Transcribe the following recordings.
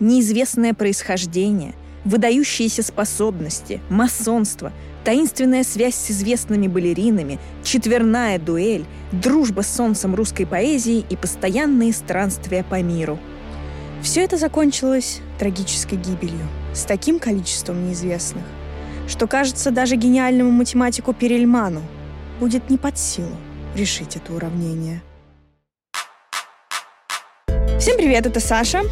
неизвестное происхождение, выдающиеся способности, масонство, таинственная связь с известными балеринами, четверная дуэль, дружба с солнцем русской поэзии и постоянные странствия по миру. Все это закончилось трагической гибелью, с таким количеством неизвестных, что, кажется, даже гениальному математику Перельману будет не под силу решить это уравнение. Всем привет, это Саша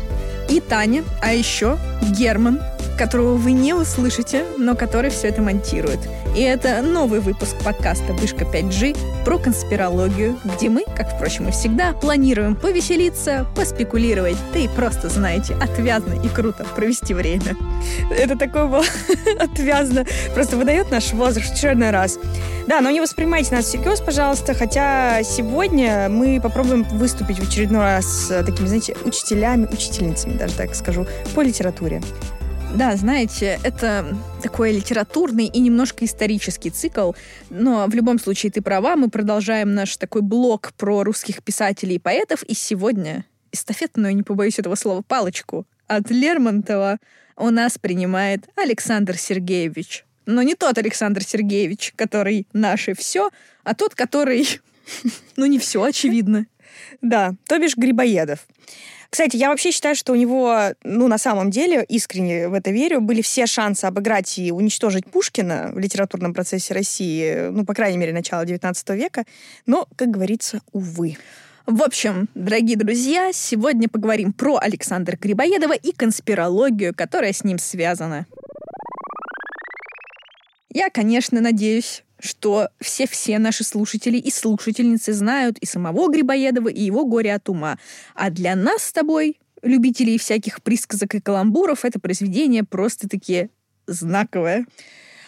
и Таня, а еще Герман, которого вы не услышите, но который все это монтирует. И это новый выпуск подкаста «Вышка 5G» про конспирологию, где мы, как, впрочем, и всегда, планируем повеселиться, поспекулировать, да и просто, знаете, отвязно и круто провести время. Это такое было отвязно. Просто выдает наш возраст в очередной раз. Да, но не воспринимайте нас всерьез, пожалуйста, хотя сегодня мы попробуем выступить в очередной раз с такими, знаете, учителями, учительницами, даже так скажу, по литературе. Да, знаете, это такой литературный и немножко исторический цикл, но в любом случае ты права, мы продолжаем наш такой блок про русских писателей и поэтов, и сегодня эстафетную, не побоюсь этого слова, палочку от Лермонтова у нас принимает Александр Сергеевич. Но не тот Александр Сергеевич, который наше все, а тот, который, ну не все, очевидно. Да, то бишь Грибоедов. Кстати, я вообще считаю, что у него, ну, на самом деле, искренне в это верю, были все шансы обыграть и уничтожить Пушкина в литературном процессе России, ну, по крайней мере, начала XIX века. Но, как говорится, увы. В общем, дорогие друзья, сегодня поговорим про Александра Грибоедова и конспирологию, которая с ним связана. Я, конечно, надеюсь, что все-все наши слушатели и слушательницы знают и самого Грибоедова, и его «Горе от ума». А для нас с тобой, любителей всяких присказок и каламбуров, это произведение просто-таки знаковое.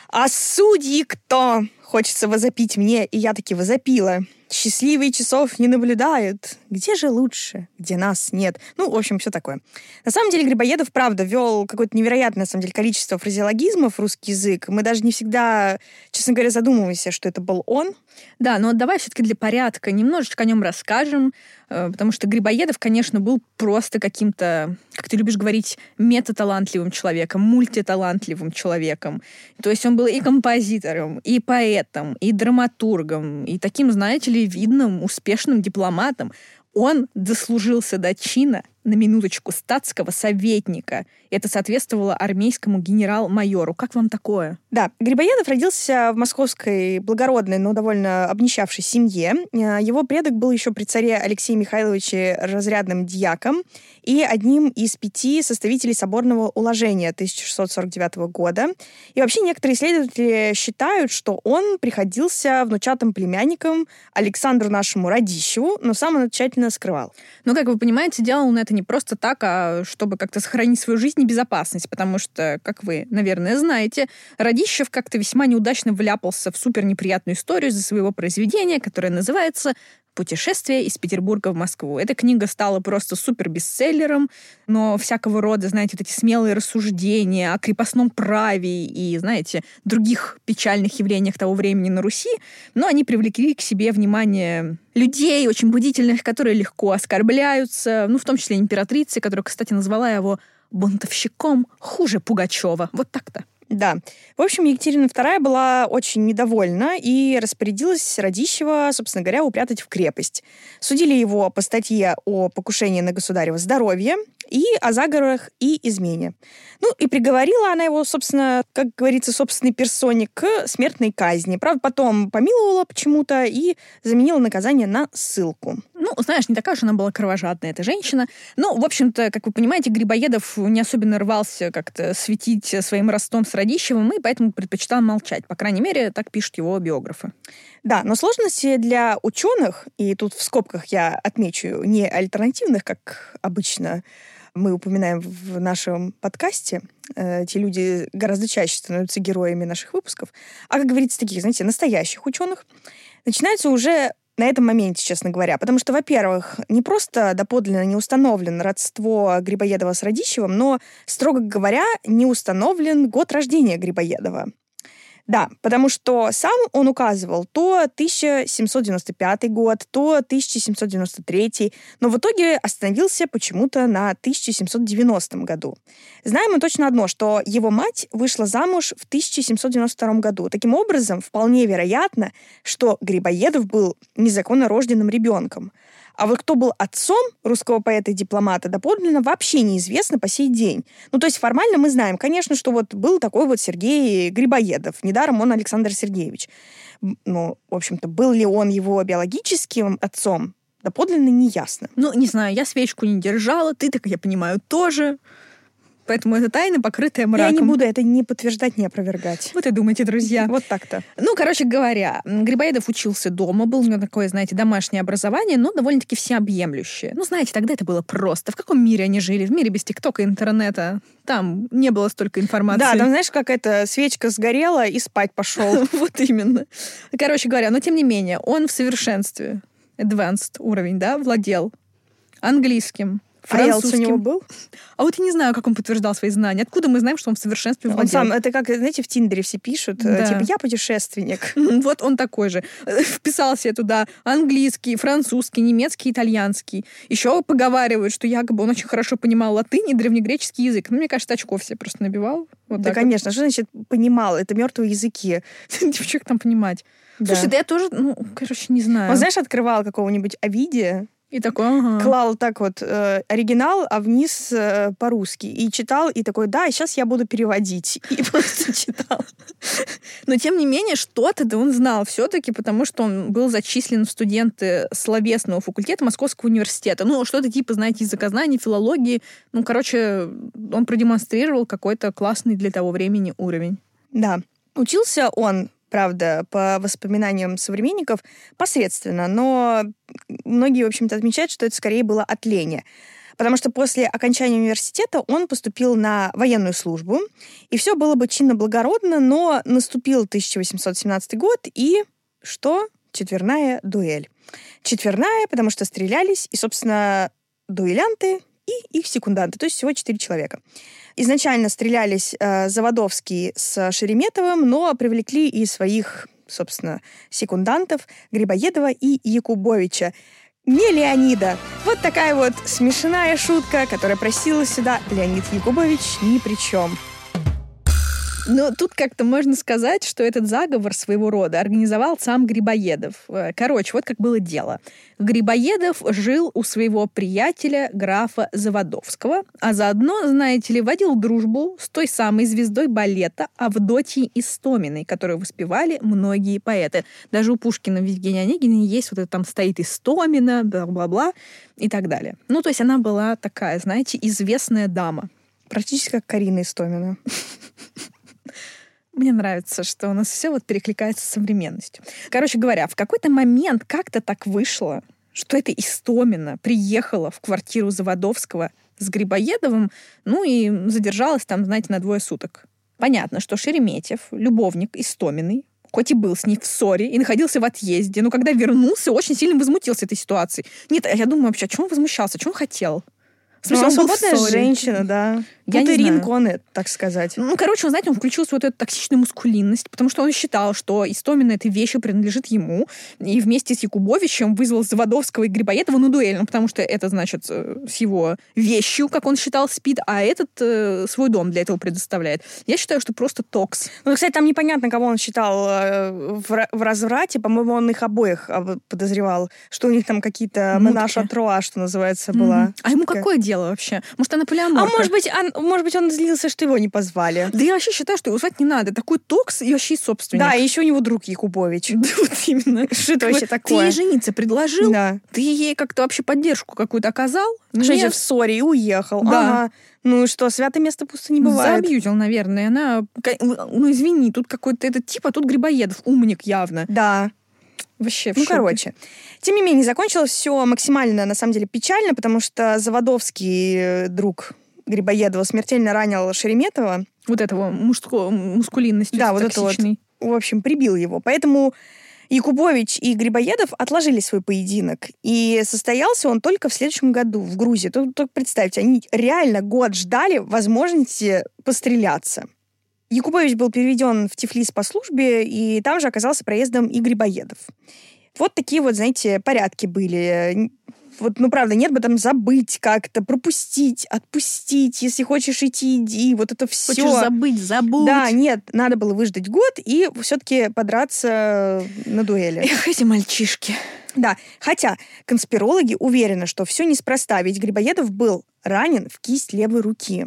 А судьи кто? Хочется возопить мне, и я таки возопила. Счастливые часов не наблюдают. Где же лучше? Где нас нет? Ну, в общем, все такое. На самом деле Грибоедов, правда, вел какое-то невероятное, на самом деле, количество фразеологизмов в русский язык. Мы даже не всегда, честно говоря, задумываемся, что это был он. Да, но давай все-таки для порядка немножечко о нем расскажем, э, потому что Грибоедов, конечно, был просто каким-то, как ты любишь говорить, метаталантливым человеком, мультиталантливым человеком. То есть он был и композитором, и поэтом, и драматургом, и таким, знаете ли, видным, успешным дипломатом. Он дослужился до чина на минуточку, статского советника. Это соответствовало армейскому генерал-майору. Как вам такое? Да, Грибоедов родился в московской благородной, но довольно обнищавшей семье. Э, его предок был еще при царе Алексее Михайловиче разрядным дьяком и одним из пяти составителей соборного уложения 1649 года. И вообще некоторые исследователи считают, что он приходился внучатым племянником Александру нашему Радищеву, но сам он тщательно скрывал. Но, как вы понимаете, делал он это не просто так, а чтобы как-то сохранить свою жизнь и безопасность, потому что, как вы, наверное, знаете, Радищев как-то весьма неудачно вляпался в супер неприятную историю за своего произведения, которое называется «Путешествие из Петербурга в Москву». Эта книга стала просто супер бестселлером, но всякого рода, знаете, вот эти смелые рассуждения о крепостном праве и, знаете, других печальных явлениях того времени на Руси, но они привлекли к себе внимание людей очень будительных, которые легко оскорбляются, ну, в том числе императрицы, которая, кстати, назвала его бунтовщиком хуже Пугачева. Вот так-то. Да. В общем, Екатерина II была очень недовольна и распорядилась Радищева, собственно говоря, упрятать в крепость. Судили его по статье о покушении на государево здоровье и о заговорах и измене. Ну, и приговорила она его, собственно, как говорится, собственной персоне к смертной казни. Правда, потом помиловала почему-то и заменила наказание на ссылку. Ну, знаешь, не такая уж она была кровожадная, эта женщина. Ну, в общем-то, как вы понимаете, Грибоедов не особенно рвался как-то светить своим ростом с Радищевым, и поэтому предпочитал молчать. По крайней мере, так пишут его биографы. Да, но сложности для ученых, и тут в скобках я отмечу не альтернативных, как обычно мы упоминаем в нашем подкасте, э, эти люди гораздо чаще становятся героями наших выпусков, а, как говорится, таких, знаете, настоящих ученых, начинаются уже на этом моменте, честно говоря. Потому что, во-первых, не просто доподлинно не установлено родство Грибоедова с Радищевым, но, строго говоря, не установлен год рождения Грибоедова. Да, потому что сам он указывал то 1795 год, то 1793, но в итоге остановился почему-то на 1790 году. Знаем мы точно одно, что его мать вышла замуж в 1792 году. Таким образом, вполне вероятно, что Грибоедов был незаконно рожденным ребенком. А вот кто был отцом русского поэта и дипломата, доподлинно вообще неизвестно по сей день. Ну, то есть формально мы знаем, конечно, что вот был такой вот Сергей Грибоедов. Недаром он Александр Сергеевич. Ну, в общем-то, был ли он его биологическим отцом, доподлинно не ясно. Ну, не знаю, я свечку не держала, ты, так я понимаю, тоже. Поэтому это тайна, покрытая мраком. Я не буду это не подтверждать, не опровергать. Вот и думайте, друзья. Вот так-то. Ну, короче говоря, Грибоедов учился дома, был у него такое, знаете, домашнее образование, но довольно-таки всеобъемлющее. Ну, знаете, тогда это было просто. В каком мире они жили? В мире без ТикТока и интернета. Там не было столько информации. Да, там, знаешь, как эта свечка сгорела и спать пошел. Вот именно. Короче говоря, но тем не менее, он в совершенстве, advanced уровень, да, владел английским, IELTS у него был? А вот я не знаю, как он подтверждал свои знания. Откуда мы знаем, что он в совершенстве владел? Он сам, это как, знаете, в Тиндере все пишут, э, да. типа, я путешественник. Вот он такой же. Вписал себе туда английский, французский, немецкий, итальянский. Еще поговаривают, что якобы он очень хорошо понимал латынь и древнегреческий язык. Ну, мне кажется, очков себе просто набивал. Вот да, конечно. Вот. Что значит понимал? Это мертвые языки. Типа, что там понимать? Да. Слушай, да я тоже, ну, короче, не знаю. Он, знаешь, открывал какого-нибудь Овидия, и такой, ага. Клал так вот э, оригинал, а вниз э, по-русски. И читал, и такой, да, сейчас я буду переводить. И просто читал. Но, тем не менее, что-то да он знал все-таки, потому что он был зачислен в студенты словесного факультета Московского университета. Ну, что-то типа, знаете, языкознания, филологии. Ну, короче, он продемонстрировал какой-то классный для того времени уровень. Да. Учился он правда, по воспоминаниям современников, посредственно, но многие, в общем-то, отмечают, что это скорее было от лени. Потому что после окончания университета он поступил на военную службу, и все было бы чинно-благородно, но наступил 1817 год, и что? Четверная дуэль. Четверная, потому что стрелялись, и, собственно, дуэлянты и их секунданты, то есть всего четыре человека. Изначально стрелялись э, Заводовский с Шереметовым, но привлекли и своих, собственно, секундантов Грибоедова и Якубовича. Не Леонида. Вот такая вот смешная шутка, которая просила сюда Леонид Якубович ни при чем. Но тут как-то можно сказать, что этот заговор своего рода организовал сам Грибоедов. Э, короче, вот как было дело. Грибоедов жил у своего приятеля графа Заводовского, а заодно, знаете ли, водил дружбу с той самой звездой балета Авдотьей Истоминой, которую воспевали многие поэты. Даже у Пушкина в Евгении Онегине есть вот это там стоит Истомина, бла-бла-бла и так далее. Ну, то есть она была такая, знаете, известная дама. Практически как Карина Истомина. Мне нравится, что у нас все вот перекликается с современностью. Короче говоря, в какой-то момент как-то так вышло, что эта Истомина приехала в квартиру Заводовского с Грибоедовым, ну и задержалась там, знаете, на двое суток. Понятно, что Шереметьев, любовник Истоминой, хоть и был с ней в ссоре и находился в отъезде, но когда вернулся, очень сильно возмутился этой ситуацией. Нет, я думаю вообще, о чем он возмущался, что он хотел? В смысле, ну, он свободная женщина, да. Я Путерин Коне, так сказать. Ну, короче, он, знаете, он включил свою эту токсичную мускулинность, потому что он считал, что Истомина этой вещи принадлежит ему, и вместе с Якубовичем вызвал Заводовского и Грибоедова на дуэль, ну, потому что это, значит, э, с его вещью, как он считал, спит, а этот э, свой дом для этого предоставляет. Я считаю, что просто токс. Ну, кстати, там непонятно, кого он считал э, в, в разврате. По-моему, он их обоих а, подозревал, что у них там какие-то менаж троа, что называется, была. Mm-hmm. А ему какое дело вообще? Может, она полиаморка? А может быть, он, может быть, он злился, что его не позвали. Да я вообще считаю, что его звать не надо. Такой токс и вообще собственник. Да, и еще у него друг Якубович. Да, вот именно. Что это вообще такое? Ты ей жениться предложил? Да. Ты ей как-то вообще поддержку какую-то оказал? Женщина в ссоре и уехал. Да. Ага. Ну что, святое место пусто не бывает. Забьютил, наверное. Она, ну извини, тут какой-то этот тип, а тут Грибоедов, умник явно. Да. Вообще Ну, короче. Тем не менее, закончилось все максимально, на самом деле, печально, потому что Заводовский э, друг Грибоедова смертельно ранил Шереметова. Вот этого мужского, мускулинностью Да, вот это вот. В общем, прибил его. Поэтому Якубович и Грибоедов отложили свой поединок. И состоялся он только в следующем году в Грузии. Только, только представьте, они реально год ждали возможности постреляться. Якубович был переведен в Тифлис по службе, и там же оказался проездом и Грибоедов. Вот такие вот, знаете, порядки были. Вот, ну, правда, нет бы там забыть как-то, пропустить, отпустить. Если хочешь идти, иди. Вот это все. Хочешь забыть, забудь. Да, нет, надо было выждать год и все-таки подраться на дуэли. Эх, эти мальчишки. Да, хотя конспирологи уверены, что все неспроста, ведь Грибоедов был ранен в кисть левой руки.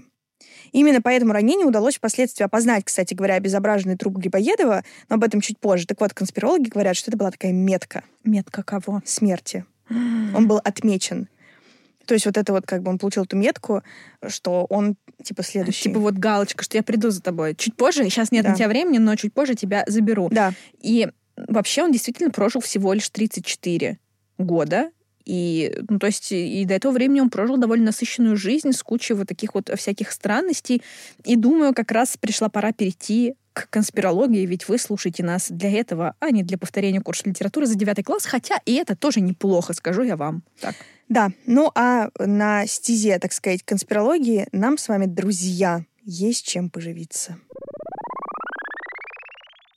Именно по этому ранению удалось впоследствии опознать, кстати говоря, обезображенный труп Грибоедова, но об этом чуть позже. Так вот, конспирологи говорят, что это была такая метка. Метка кого? Смерти. Он был отмечен. То есть вот это вот как бы он получил эту метку, что он типа следующий. Типа вот галочка, что я приду за тобой. Чуть позже, сейчас нет да. на тебя времени, но чуть позже тебя заберу. Да. И вообще он действительно прожил всего лишь 34 года. И, ну, то есть, и до этого времени он прожил довольно насыщенную жизнь с кучей вот таких вот всяких странностей. И думаю, как раз пришла пора перейти к конспирологии, ведь вы слушаете нас для этого, а не для повторения курса литературы за девятый класс, хотя и это тоже неплохо, скажу я вам. Так. Да, ну а на стезе, так сказать, конспирологии нам с вами, друзья, есть чем поживиться.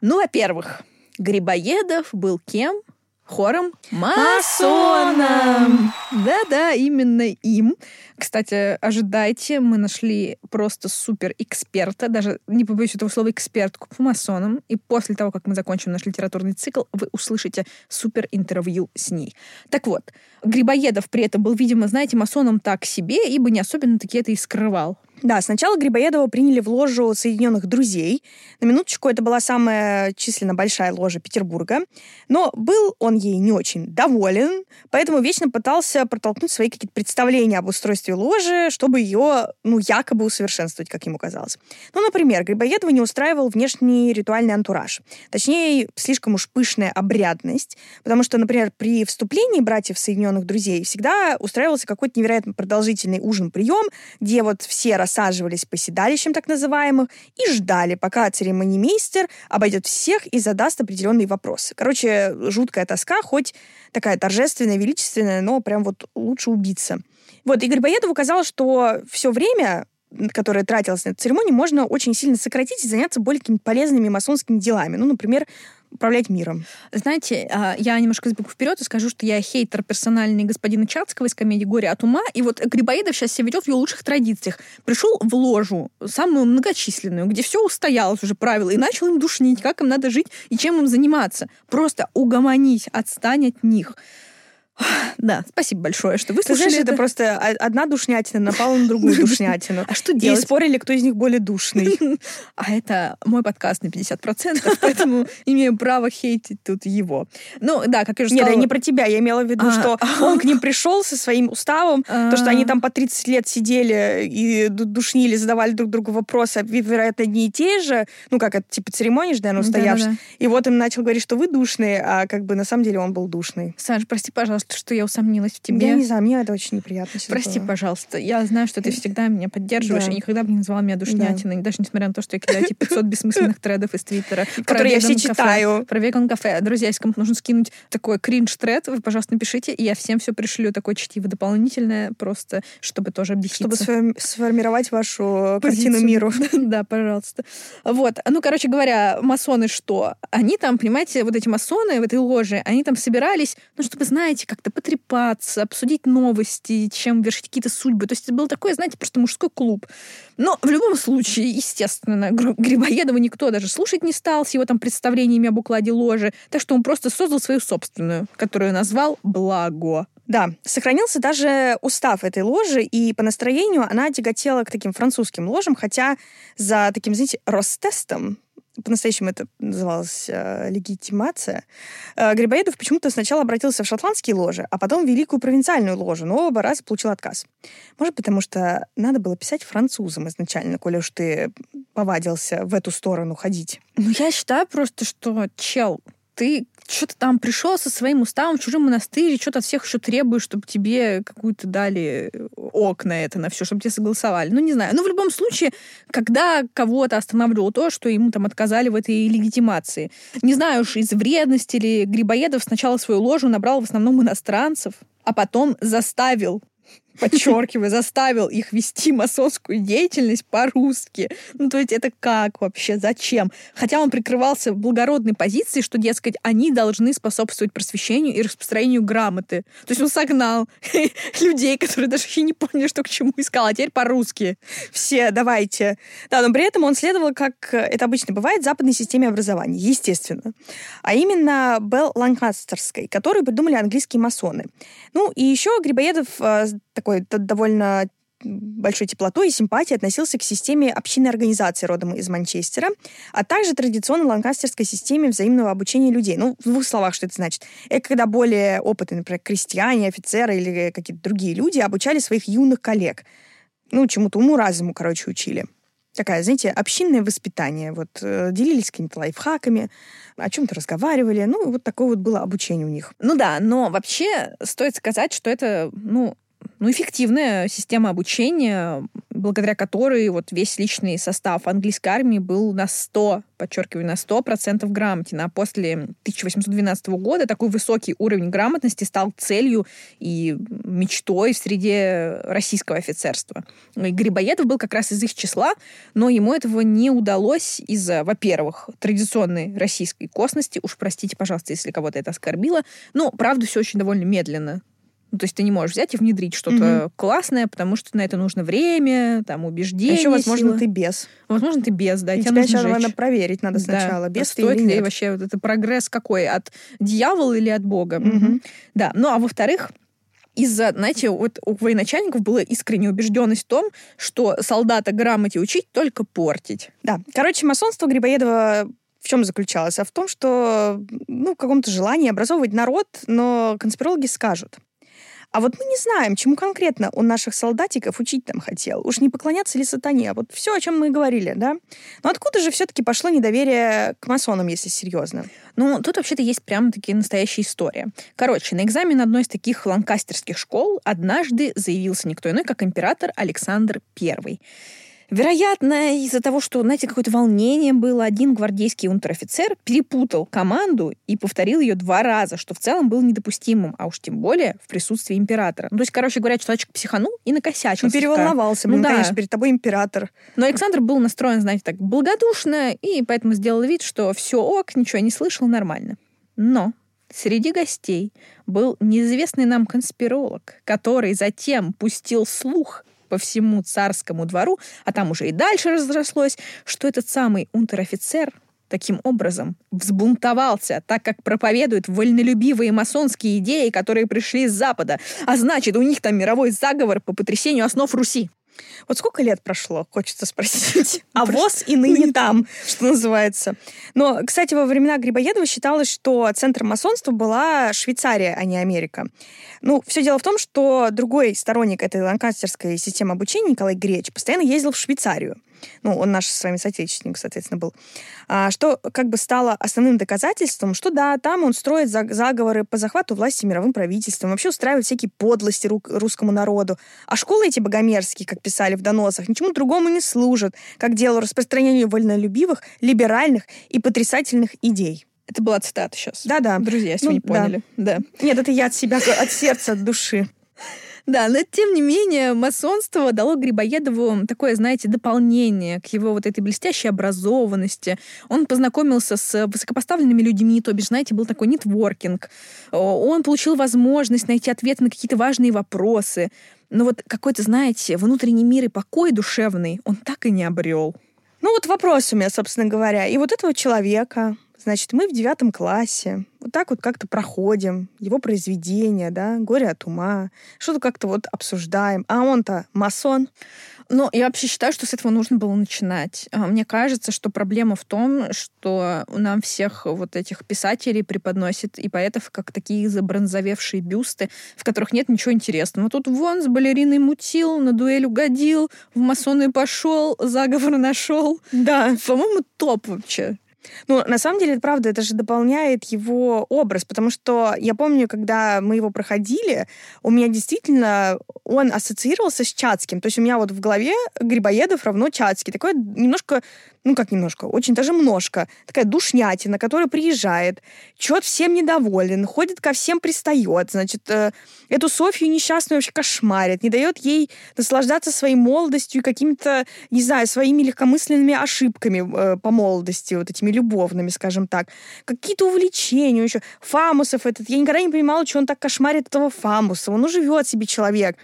Ну, во-первых, Грибоедов был кем? Хором масоном. Да-да, именно им. Кстати, ожидайте, мы нашли просто супер эксперта, даже не побоюсь этого слова экспертку по масонам. И после того, как мы закончим наш литературный цикл, вы услышите супер интервью с ней. Так вот, Грибоедов при этом был, видимо, знаете, масоном так себе, ибо не особенно таки это и скрывал. Да, сначала Грибоедова приняли в ложу Соединенных Друзей. На минуточку это была самая численно большая ложа Петербурга. Но был он ей не очень доволен, поэтому вечно пытался протолкнуть свои какие-то представления об устройстве ложи, чтобы ее, ну, якобы усовершенствовать, как ему казалось. Ну, например, Грибоедова не устраивал внешний ритуальный антураж. Точнее, слишком уж пышная обрядность, потому что, например, при вступлении братьев Соединенных Друзей всегда устраивался какой-то невероятно продолжительный ужин-прием, где вот все рас рассаживались по седалищам так называемых и ждали, пока церемонимейстер обойдет всех и задаст определенные вопросы. Короче, жуткая тоска, хоть такая торжественная, величественная, но прям вот лучше убиться. Вот, Игорь Боедов указал, что все время которое тратилось на эту церемонию, можно очень сильно сократить и заняться более какими-то полезными масонскими делами. Ну, например, управлять миром. Знаете, а, я немножко сбегу вперед и скажу, что я хейтер персональный господина Чацкого из комедии «Горе от ума». И вот Грибоедов сейчас себя ведет в его лучших традициях. Пришел в ложу, самую многочисленную, где все устоялось уже правила, и начал им душнить, как им надо жить и чем им заниматься. Просто угомонись, отстань от них. Да, спасибо большое, что вы слушали. Знаешь, это. это просто одна душнятина напала на другую душнятину. А что делать? И спорили, кто из них более душный. А это мой подкаст на 50%, поэтому имею право хейтить тут его. Ну, да, как я уже сказала... Нет, не про тебя, я имела в виду, а, что он к ним пришел со своим уставом, то, что они там по 30 лет сидели и душнили, задавали друг другу вопросы, вероятно, одни и те же, ну, как это, типа, церемонии же, наверное, устоявшись. И вот им начал говорить, что вы душные, а как бы на самом деле он был душный. Саша, прости, пожалуйста, что я усомнилась в тебе. Я не знаю, мне это очень неприятно. Прости, было. пожалуйста. Я знаю, что ты всегда меня поддерживаешь, да. и никогда бы не называла меня душнятиной, да. даже несмотря на то, что я кидаю эти 500 бессмысленных тредов из Твиттера. Которые я все читаю. Про веган кафе. Друзья, если кому-то нужно скинуть такой кринж-тред, вы, пожалуйста, напишите, и я всем все пришлю такое чтиво дополнительное, просто чтобы тоже объясниться. Чтобы сформировать вашу картину миру. да, пожалуйста. Вот. Ну, короче говоря, масоны что? Они там, понимаете, вот эти масоны в этой ложе, они там собирались, ну, чтобы, знаете, как-то потрепаться, обсудить новости, чем вершить какие-то судьбы. То есть это был такой, знаете, просто мужской клуб. Но в любом случае, естественно, Грибоедова никто даже слушать не стал с его там представлениями об укладе ложи, так что он просто создал свою собственную, которую назвал «Благо». Да, сохранился даже устав этой ложи, и по настроению она тяготела к таким французским ложам, хотя за таким, знаете, Ростестом по-настоящему это называлось э, легитимация, э, Грибоедов почему-то сначала обратился в шотландские ложи, а потом в Великую провинциальную ложу, но оба раза получил отказ. Может, потому что надо было писать французам изначально, коли уж ты повадился в эту сторону ходить. Ну, я считаю просто, что, чел, ты что-то там пришел со своим уставом в чужой монастырь, что-то от всех еще требуешь, чтобы тебе какую-то дали ок на это, на все, чтобы тебе согласовали. Ну, не знаю. Ну, в любом случае, когда кого-то останавливало то, что ему там отказали в этой легитимации. Не знаю уж, из вредности или Грибоедов сначала свою ложу набрал в основном иностранцев, а потом заставил подчеркиваю, заставил их вести масонскую деятельность по-русски. Ну, то есть это как вообще? Зачем? Хотя он прикрывался благородной позицией, что, дескать, они должны способствовать просвещению и распространению грамоты. То есть он согнал людей, которые даже еще не поняли, что к чему искал, а теперь по-русски. Все, давайте. Да, но при этом он следовал, как это обычно бывает, западной системе образования, естественно. А именно Белл Ланкастерской, которую придумали английские масоны. Ну, и еще Грибоедов э, такой довольно большой теплотой и симпатией относился к системе общинной организации родом из Манчестера, а также традиционной ланкастерской системе взаимного обучения людей. Ну, в двух словах, что это значит? Это когда более опытные, например, крестьяне, офицеры или какие-то другие люди обучали своих юных коллег. Ну, чему-то уму-разуму, короче, учили. Такая, знаете, общинное воспитание. Вот э, делились какими-то лайфхаками, о чем-то разговаривали. Ну, вот такое вот было обучение у них. Ну да, но вообще стоит сказать, что это, ну, ну, эффективная система обучения, благодаря которой вот весь личный состав английской армии был на 100, подчеркиваю, на 100% грамотен. А после 1812 года такой высокий уровень грамотности стал целью и мечтой в среде российского офицерства. И Грибоедов был как раз из их числа, но ему этого не удалось из-за, во-первых, традиционной российской косности, уж простите, пожалуйста, если кого-то это оскорбило, но, правда, все очень довольно медленно ну, то есть ты не можешь взять и внедрить что-то угу. классное, потому что на это нужно время, там, убеждение. А еще, возможно, силы. ты без. Возможно, ты без, да. И тебя сейчас надо проверить надо сначала, да. без а ты стоит или нет. ли вообще вот это прогресс какой? От дьявола или от Бога? Угу. Да. Ну, а во-вторых, из-за, знаете, вот у военачальников была искренняя убежденность в том, что солдата грамоте учить, только портить. Да. Короче, масонство Грибоедова в чем заключалось? А в том, что ну, в каком-то желании образовывать народ, но конспирологи скажут, а вот мы не знаем, чему конкретно он наших солдатиков учить там хотел. Уж не поклоняться ли сатане, а вот все, о чем мы говорили, да? Но откуда же все-таки пошло недоверие к масонам, если серьезно? Ну, тут вообще-то есть прям-таки настоящая история. Короче, на экзамен одной из таких ланкастерских школ однажды заявился никто иной, как император Александр I. Вероятно, из-за того, что, знаете, какое-то волнение было, один гвардейский унтер-офицер перепутал команду и повторил ее два раза, что в целом было недопустимым, а уж тем более в присутствии императора. Ну, то есть, короче говоря, человечек психанул и накосячил. Ну, переволновался, ну, блин, да. конечно, перед тобой император. Но Александр был настроен, знаете, так благодушно, и поэтому сделал вид, что все ок, ничего не слышал, нормально. Но Среди гостей был неизвестный нам конспиролог, который затем пустил слух по всему царскому двору, а там уже и дальше разрослось, что этот самый унтер-офицер таким образом взбунтовался, так как проповедует вольнолюбивые масонские идеи, которые пришли с Запада. А значит, у них там мировой заговор по потрясению основ Руси. Вот сколько лет прошло, хочется спросить. А ВОЗ и ныне там, что называется. Но, кстати, во времена Грибоедова считалось, что центром масонства была Швейцария, а не Америка. Ну, все дело в том, что другой сторонник этой ланкастерской системы обучения, Николай Греч, постоянно ездил в Швейцарию ну, он наш с вами соотечественник, соответственно, был, а, что как бы стало основным доказательством, что да, там он строит заговоры по захвату власти мировым правительством, вообще устраивает всякие подлости русскому народу. А школы эти богомерзкие, как писали в доносах, ничему другому не служат, как делу распространению вольнолюбивых, либеральных и потрясательных идей. Это была цитата сейчас. Да-да. Друзья, если ну, вы не поняли. Да. да. Нет, это я от себя, от сердца, от души. Да, но тем не менее масонство дало Грибоедову такое, знаете, дополнение к его вот этой блестящей образованности. Он познакомился с высокопоставленными людьми, то бишь, знаете, был такой нетворкинг. Он получил возможность найти ответы на какие-то важные вопросы. Но вот какой-то, знаете, внутренний мир и покой душевный он так и не обрел. Ну вот вопрос у меня, собственно говоря. И вот этого человека, Значит, мы в девятом классе вот так вот как-то проходим его произведения, да, «Горе от ума», что-то как-то вот обсуждаем. А он-то масон. Ну, я вообще считаю, что с этого нужно было начинать. А, мне кажется, что проблема в том, что нам всех вот этих писателей преподносят и поэтов как такие забронзовевшие бюсты, в которых нет ничего интересного. Тут вон с балериной мутил, на дуэль угодил, в масоны пошел, заговор нашел. Да. По-моему, топ вообще. Ну, на самом деле, правда, это же дополняет его образ, потому что я помню, когда мы его проходили, у меня действительно он ассоциировался с Чацким. То есть у меня вот в голове Грибоедов равно Чацкий. Такой немножко ну как немножко, очень даже множко, такая душнятина, которая приезжает, чет всем недоволен, ходит ко всем пристает, значит, э, эту Софью несчастную вообще кошмарит, не дает ей наслаждаться своей молодостью и какими-то, не знаю, своими легкомысленными ошибками э, по молодости, вот этими любовными, скажем так. Какие-то увлечения еще. Фамусов этот, я никогда не понимала, что он так кошмарит этого Фамуса. Он живет себе человек.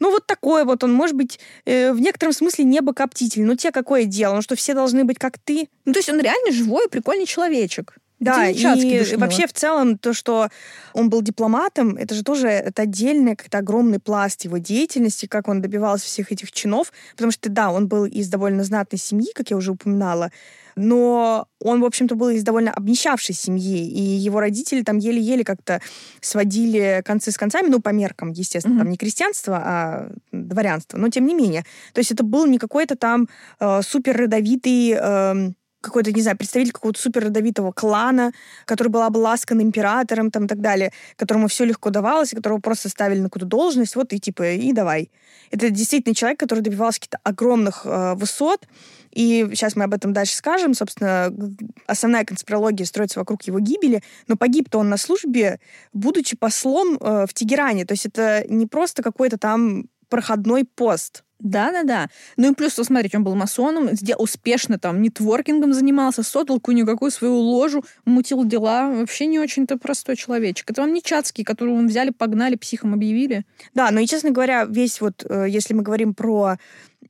Ну, вот такой вот он, может быть, э, в некотором смысле небокоптитель. Ну, тебе какое дело? Ну, что все должны быть как ты? Ну, то есть он реально живой, прикольный человечек. Да, и вообще в целом то, что он был дипломатом, это же тоже это отдельный как-то огромный пласт его деятельности, как он добивался всех этих чинов, потому что, да, он был из довольно знатной семьи, как я уже упоминала, но он, в общем-то, был из довольно обнищавшей семьи, и его родители там еле-еле как-то сводили концы с концами, ну, по меркам, естественно, mm-hmm. там не крестьянство, а дворянство, но тем не менее. То есть это был не какой-то там э, супер родовитый... Э, какой-то, не знаю, представитель какого-то супер родовитого клана, который был обласкан императором там, и так далее, которому все легко давалось, которого просто ставили на какую-то должность, вот и типа, и давай. Это действительно человек, который добивался каких-то огромных э, высот, и сейчас мы об этом дальше скажем. Собственно, основная конспирология строится вокруг его гибели, но погиб-то он на службе, будучи послом э, в Тегеране. То есть это не просто какой-то там проходной пост. Да-да-да. Ну и плюс, смотрите, он был масоном, успешно там нетворкингом занимался, создал какую-никакую свою ложу, мутил дела. Вообще не очень-то простой человечек. Это вам не Чацкий, которого взяли, погнали, психом объявили. Да, но и, честно говоря, весь вот, э, если мы говорим про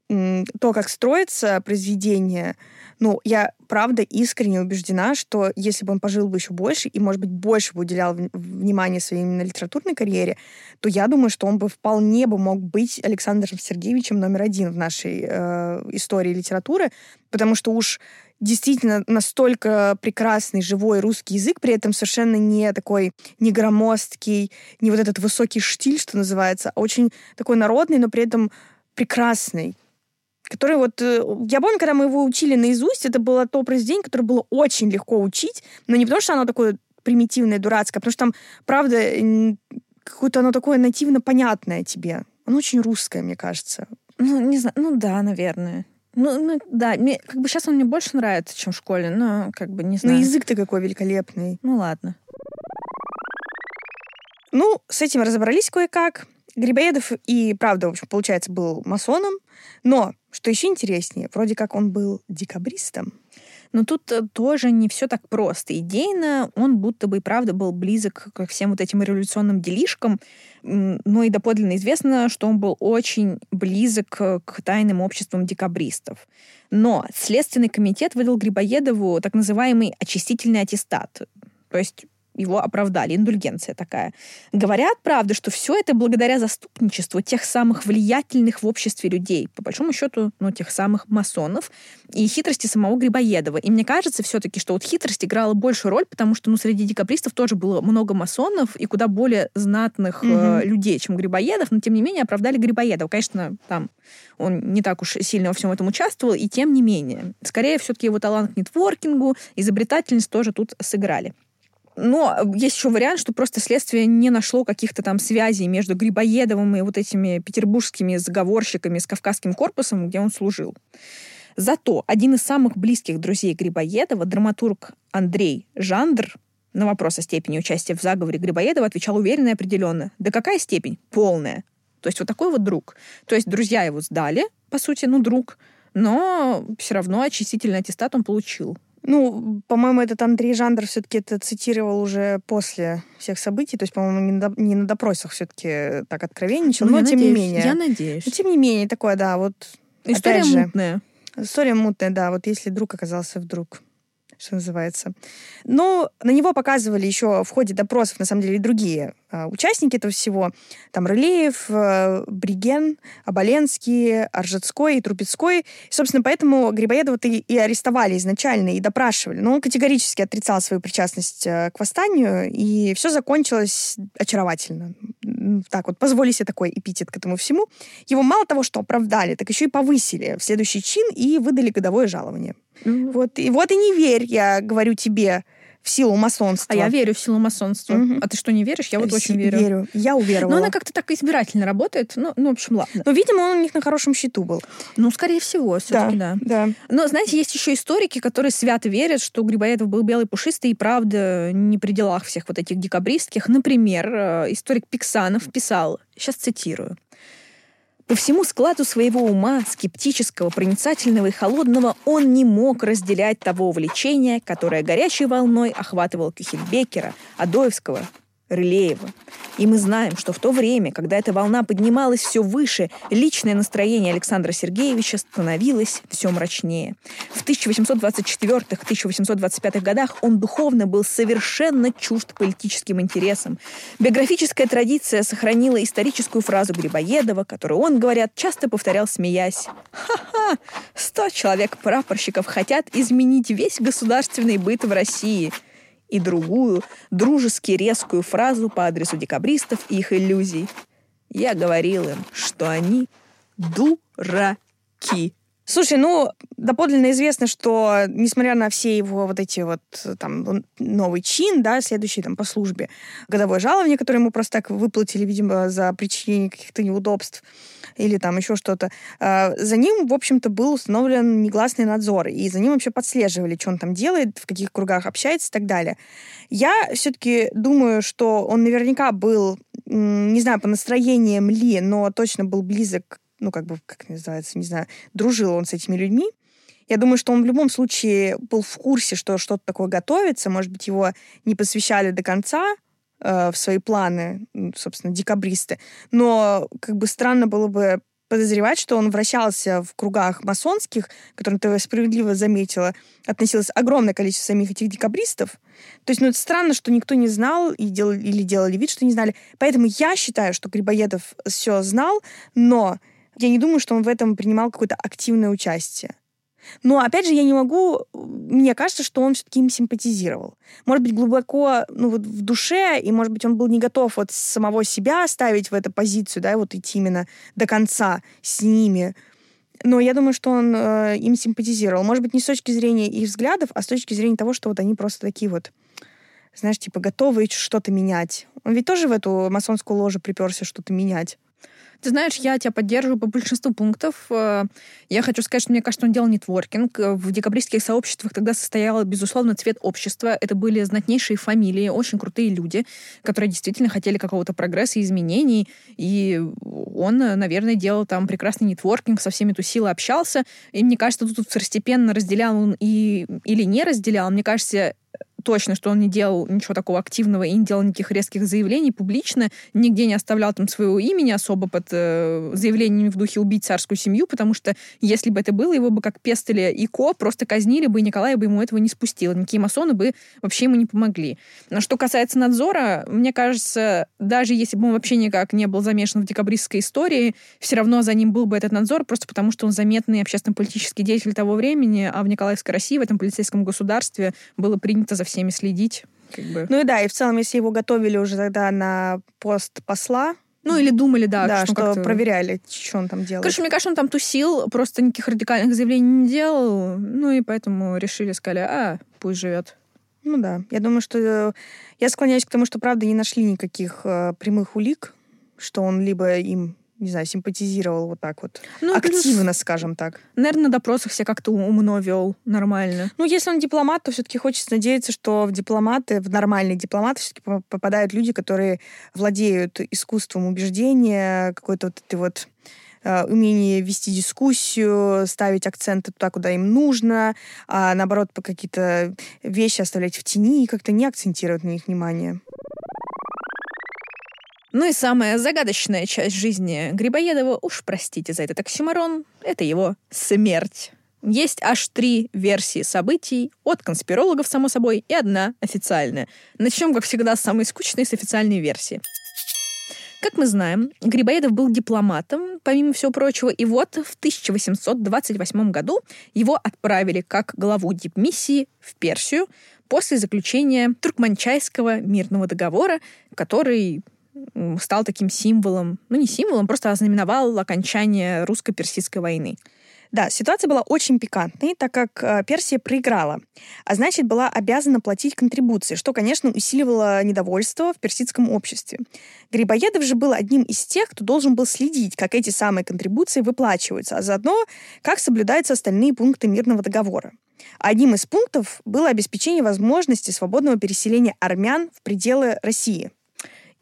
то, как строится произведение, ну, я правда искренне убеждена, что если бы он пожил бы еще больше и, может быть, больше бы уделял внимание своей именно литературной карьере, то я думаю, что он бы вполне бы мог быть Александром Сергеевичем номер один в нашей э, истории литературы, потому что уж действительно настолько прекрасный живой русский язык, при этом совершенно не такой не громоздкий, не вот этот высокий штиль, что называется, а очень такой народный, но при этом прекрасный который вот... Э, я помню, когда мы его учили наизусть, это было то произведение, которое было очень легко учить, но не потому, что оно такое примитивное, дурацкое, а потому что там, правда, какое-то оно такое нативно понятное тебе. Оно очень русское, мне кажется. Ну, не знаю, ну да, наверное. Ну, ну да, мне, как бы сейчас он мне больше нравится, чем в школе, но как бы не знаю. Ну, язык-то какой великолепный. Ну, ладно. Ну, с этим разобрались кое-как. Грибоедов и, правда, в общем, получается, был масоном, но, что еще интереснее, вроде как он был декабристом. Но тут э, тоже не все так просто. Идейно он будто бы и правда был близок ко всем вот этим революционным делишкам, но и доподлинно известно, что он был очень близок к тайным обществам декабристов. Но Следственный комитет выдал Грибоедову так называемый очистительный аттестат. То есть его оправдали, индульгенция такая. Говорят, правда, что все это благодаря заступничеству тех самых влиятельных в обществе людей, по большому счету, ну, тех самых масонов, и хитрости самого Грибоедова. И мне кажется все-таки, что вот хитрость играла большую роль, потому что, ну, среди декабристов тоже было много масонов и куда более знатных угу. э, людей, чем Грибоедов, но, тем не менее, оправдали Грибоедова. Конечно, там он не так уж сильно во всем этом участвовал, и тем не менее. Скорее, все-таки его талант к нетворкингу, изобретательность тоже тут сыграли. Но есть еще вариант, что просто следствие не нашло каких-то там связей между Грибоедовым и вот этими петербургскими заговорщиками с Кавказским корпусом, где он служил. Зато один из самых близких друзей Грибоедова, драматург Андрей Жандр, на вопрос о степени участия в заговоре Грибоедова отвечал уверенно и определенно. Да какая степень? Полная. То есть вот такой вот друг. То есть друзья его сдали, по сути, ну, друг, но все равно очистительный аттестат он получил. Ну, по-моему, этот Андрей Жандер все-таки это цитировал уже после всех событий, то есть, по-моему, не, на, не на допросах все-таки так откровенничал, ну, но тем надеюсь, не менее. Я надеюсь. Но тем не менее, такое, да, вот... История же, мутная. История мутная, да, вот если друг оказался вдруг что называется. Но на него показывали еще в ходе допросов, на самом деле, и другие а, участники этого всего. Там Рылеев, а, Бриген, Оболенский, Аржецкой и Трубецкой. И, собственно, поэтому Грибоедова-то и, и арестовали изначально, и допрашивали. Но он категорически отрицал свою причастность а, к восстанию, и все закончилось очаровательно так вот позволили себе такой эпитет к этому всему, его мало того, что оправдали, так еще и повысили в следующий чин и выдали годовое жалование. Mm-hmm. Вот, и вот и не верь, я говорю тебе, в силу масонства. А я верю в силу масонства. Угу. А ты что, не веришь? Я вот очень верю. Верю. Я уверовала. Но она как-то так избирательно работает. Ну, ну в общем, ладно. Но, видимо, он у них на хорошем счету был. Ну, скорее всего, все-таки да, да. да. Но, знаете, есть еще историки, которые свято верят, что Грибоедов был белый пушистый и, правда, не при делах всех вот этих декабристских. Например, э, историк Пиксанов писал, сейчас цитирую, по всему складу своего ума, скептического, проницательного и холодного, он не мог разделять того увлечения, которое горячей волной охватывал Кюхельбекера, Адоевского, Рылеева. И мы знаем, что в то время, когда эта волна поднималась все выше, личное настроение Александра Сергеевича становилось все мрачнее. В 1824-1825 годах он духовно был совершенно чужд политическим интересам. Биографическая традиция сохранила историческую фразу Грибоедова, которую он, говорят, часто повторял, смеясь. «Ха-ха! Сто человек-прапорщиков хотят изменить весь государственный быт в России – и другую, дружески резкую фразу по адресу декабристов и их иллюзий. Я говорил им, что они дураки. Слушай, ну, доподлинно известно, что, несмотря на все его вот эти вот, там, новый чин, да, следующий там по службе, годовое жалование, которое ему просто так выплатили, видимо, за причинение каких-то неудобств, или там еще что-то. А, за ним, в общем-то, был установлен негласный надзор, и за ним вообще подслеживали, что он там делает, в каких кругах общается и так далее. Я все-таки думаю, что он наверняка был, не знаю, по настроениям ли, но точно был близок, ну, как бы, как называется, не знаю, дружил он с этими людьми. Я думаю, что он в любом случае был в курсе, что что-то такое готовится. Может быть, его не посвящали до конца, Э, в свои планы, собственно, декабристы. Но как бы странно было бы подозревать, что он вращался в кругах масонских, которым ты справедливо заметила, относилось огромное количество самих этих декабристов. То есть, ну, это странно, что никто не знал и дел, или делали вид, что не знали. Поэтому я считаю, что Грибоедов все знал, но я не думаю, что он в этом принимал какое-то активное участие. Но, опять же, я не могу... Мне кажется, что он все-таки им симпатизировал. Может быть, глубоко ну, вот в душе, и, может быть, он был не готов вот самого себя ставить в эту позицию, да, и вот идти именно до конца с ними. Но я думаю, что он э, им симпатизировал. Может быть, не с точки зрения их взглядов, а с точки зрения того, что вот они просто такие вот, знаешь, типа готовы что-то менять. Он ведь тоже в эту масонскую ложу приперся что-то менять. Ты знаешь, я тебя поддерживаю по большинству пунктов. Э, я хочу сказать, что мне кажется, он делал нетворкинг. В декабристских сообществах тогда состоял, безусловно, цвет общества. Это были знатнейшие фамилии, очень крутые люди, которые действительно хотели какого-то прогресса и изменений. И он, наверное, делал там прекрасный нетворкинг, со всеми тусил, общался. И мне кажется, тут второстепенно разделял он и, или не разделял. Мне кажется, точно, что он не делал ничего такого активного и не делал никаких резких заявлений публично, нигде не оставлял там своего имени особо под э, заявлениями в духе убить царскую семью, потому что если бы это было, его бы как пестели и ко просто казнили бы, и Николай бы ему этого не спустил. Никакие масоны бы вообще ему не помогли. Но что касается надзора, мне кажется, даже если бы он вообще никак не был замешан в декабристской истории, все равно за ним был бы этот надзор, просто потому что он заметный общественно-политический деятель того времени, а в Николаевской России, в этом полицейском государстве, было принято за все всеми следить. Как бы. Ну и да, и в целом, если его готовили уже тогда на пост посла, ну, или думали, да. Да, что, что проверяли, что он там делает. Короче, мне кажется, он там тусил, просто никаких радикальных заявлений не делал. Ну, и поэтому решили, сказали, а, пусть живет. Ну да. Я думаю, что... Э, я склоняюсь к тому, что, правда, не нашли никаких э, прямых улик, что он либо им не знаю, симпатизировал вот так вот. Ну, Активно, плюс, скажем так. Наверное, на допросах себя как-то умно вел нормально. Ну, если он дипломат, то все-таки хочется надеяться, что в дипломаты, в нормальные дипломаты все-таки попадают люди, которые владеют искусством убеждения, какой-то вот этой вот э, умение вести дискуссию, ставить акценты туда, куда им нужно, а наоборот, по какие-то вещи оставлять в тени и как-то не акцентировать на них внимание. Ну и самая загадочная часть жизни Грибоедова, уж простите за этот оксюмарон, это его смерть. Есть аж три версии событий, от конспирологов, само собой, и одна официальная. Начнем, как всегда, с самой скучной, с официальной версии. Как мы знаем, Грибоедов был дипломатом, помимо всего прочего, и вот в 1828 году его отправили как главу дипмиссии в Персию после заключения Туркманчайского мирного договора, который стал таким символом, ну не символом, просто ознаменовал окончание русско-персидской войны. Да, ситуация была очень пикантной, так как э, Персия проиграла, а значит, была обязана платить контрибуции, что, конечно, усиливало недовольство в персидском обществе. Грибоедов же был одним из тех, кто должен был следить, как эти самые контрибуции выплачиваются, а заодно, как соблюдаются остальные пункты мирного договора. Одним из пунктов было обеспечение возможности свободного переселения армян в пределы России.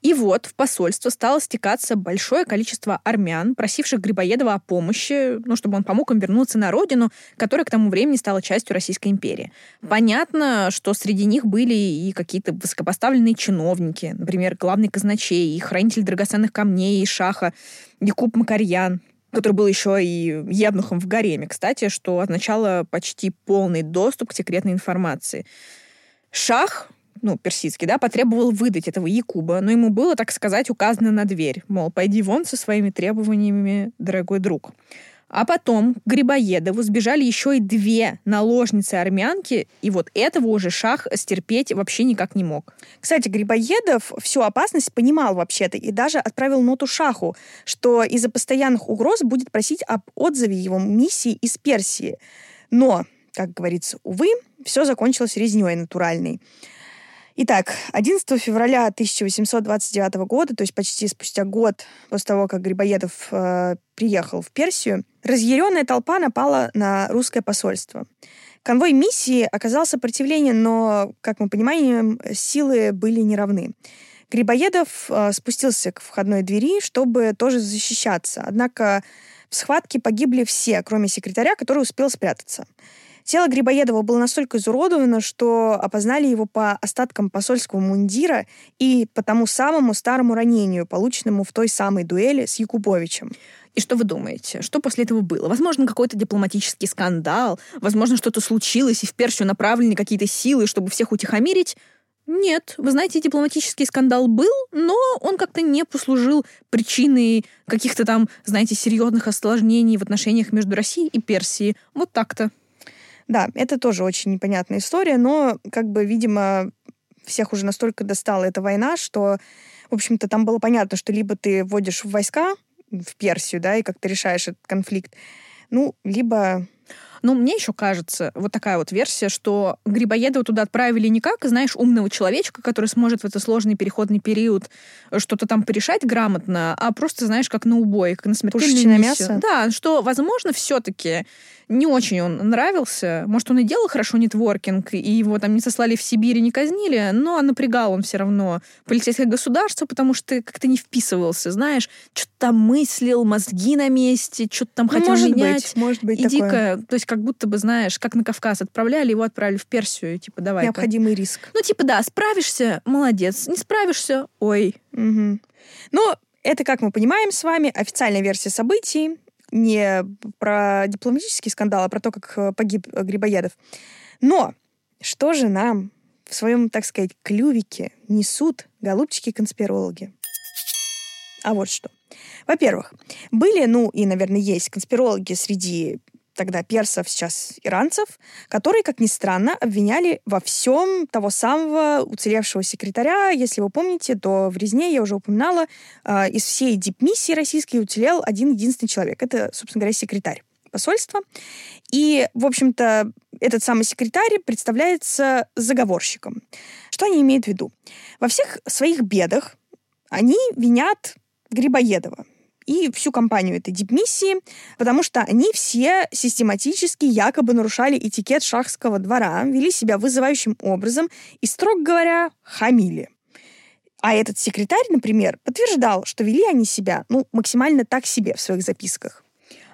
И вот в посольство стало стекаться большое количество армян, просивших Грибоедова о помощи, ну, чтобы он помог им вернуться на родину, которая к тому времени стала частью Российской империи. Понятно, что среди них были и какие-то высокопоставленные чиновники, например, главный казначей, и хранитель драгоценных камней, и шаха Якуб Макарьян, который был еще и евнухом в гареме, кстати, что означало почти полный доступ к секретной информации. Шах ну, персидский, да, потребовал выдать этого Якуба, но ему было, так сказать, указано на дверь, мол, пойди вон со своими требованиями, дорогой друг. А потом к Грибоедову сбежали еще и две наложницы-армянки, и вот этого уже Шах стерпеть вообще никак не мог. Кстати, Грибоедов всю опасность понимал вообще-то и даже отправил ноту Шаху, что из-за постоянных угроз будет просить об отзыве его миссии из Персии. Но, как говорится, увы, все закончилось резней натуральной. Итак, 11 февраля 1829 года, то есть почти спустя год после того, как Грибоедов э, приехал в Персию, разъяренная толпа напала на русское посольство. Конвой миссии оказал сопротивление, но, как мы понимаем, силы были неравны. Грибоедов э, спустился к входной двери, чтобы тоже защищаться. Однако в схватке погибли все, кроме секретаря, который успел спрятаться. Тело Грибоедова было настолько изуродовано, что опознали его по остаткам посольского мундира и по тому самому старому ранению, полученному в той самой дуэли с Якубовичем. И что вы думаете? Что после этого было? Возможно, какой-то дипломатический скандал, возможно, что-то случилось, и в Персию направлены какие-то силы, чтобы всех утихомирить. Нет, вы знаете, дипломатический скандал был, но он как-то не послужил причиной каких-то там, знаете, серьезных осложнений в отношениях между Россией и Персией. Вот так-то. Да, это тоже очень непонятная история, но, как бы, видимо, всех уже настолько достала эта война, что, в общем-то, там было понятно, что либо ты вводишь войска в Персию, да, и как-то решаешь этот конфликт, ну, либо но мне еще кажется, вот такая вот версия, что Грибоедова туда отправили не как, знаешь, умного человечка, который сможет в этот сложный переходный период что-то там порешать грамотно, а просто, знаешь, как на убой, как на смертельную миссию. мясо. Да, что, возможно, все-таки не очень он нравился. Может, он и делал хорошо нетворкинг, и его там не сослали в Сибирь и не казнили, но напрягал он все равно полицейское государство, потому что как-то не вписывался, знаешь, что-то там мыслил, мозги на месте, что-то там хотел может менять. Быть, может быть и такое. дико, то есть как будто бы, знаешь, как на Кавказ отправляли, его отправили в Персию, типа, давай. Необходимый риск. Ну, типа, да, справишься, молодец, не справишься, ой. Угу. Но это, как мы понимаем с вами, официальная версия событий не про дипломатический скандал, а про то, как э, погиб э, Грибоедов. Но что же нам в своем, так сказать, клювике несут голубчики-конспирологи? А вот что. Во-первых, были, ну и, наверное, есть конспирологи среди тогда персов, сейчас иранцев, которые, как ни странно, обвиняли во всем того самого уцелевшего секретаря. Если вы помните, то в резне, я уже упоминала, э, из всей дипмиссии российской уцелел один единственный человек. Это, собственно говоря, секретарь посольства. И, в общем-то, этот самый секретарь представляется заговорщиком. Что они имеют в виду? Во всех своих бедах они винят Грибоедова и всю компанию этой дипмиссии, потому что они все систематически якобы нарушали этикет шахского двора, вели себя вызывающим образом и, строго говоря, хамили. А этот секретарь, например, подтверждал, что вели они себя ну, максимально так себе в своих записках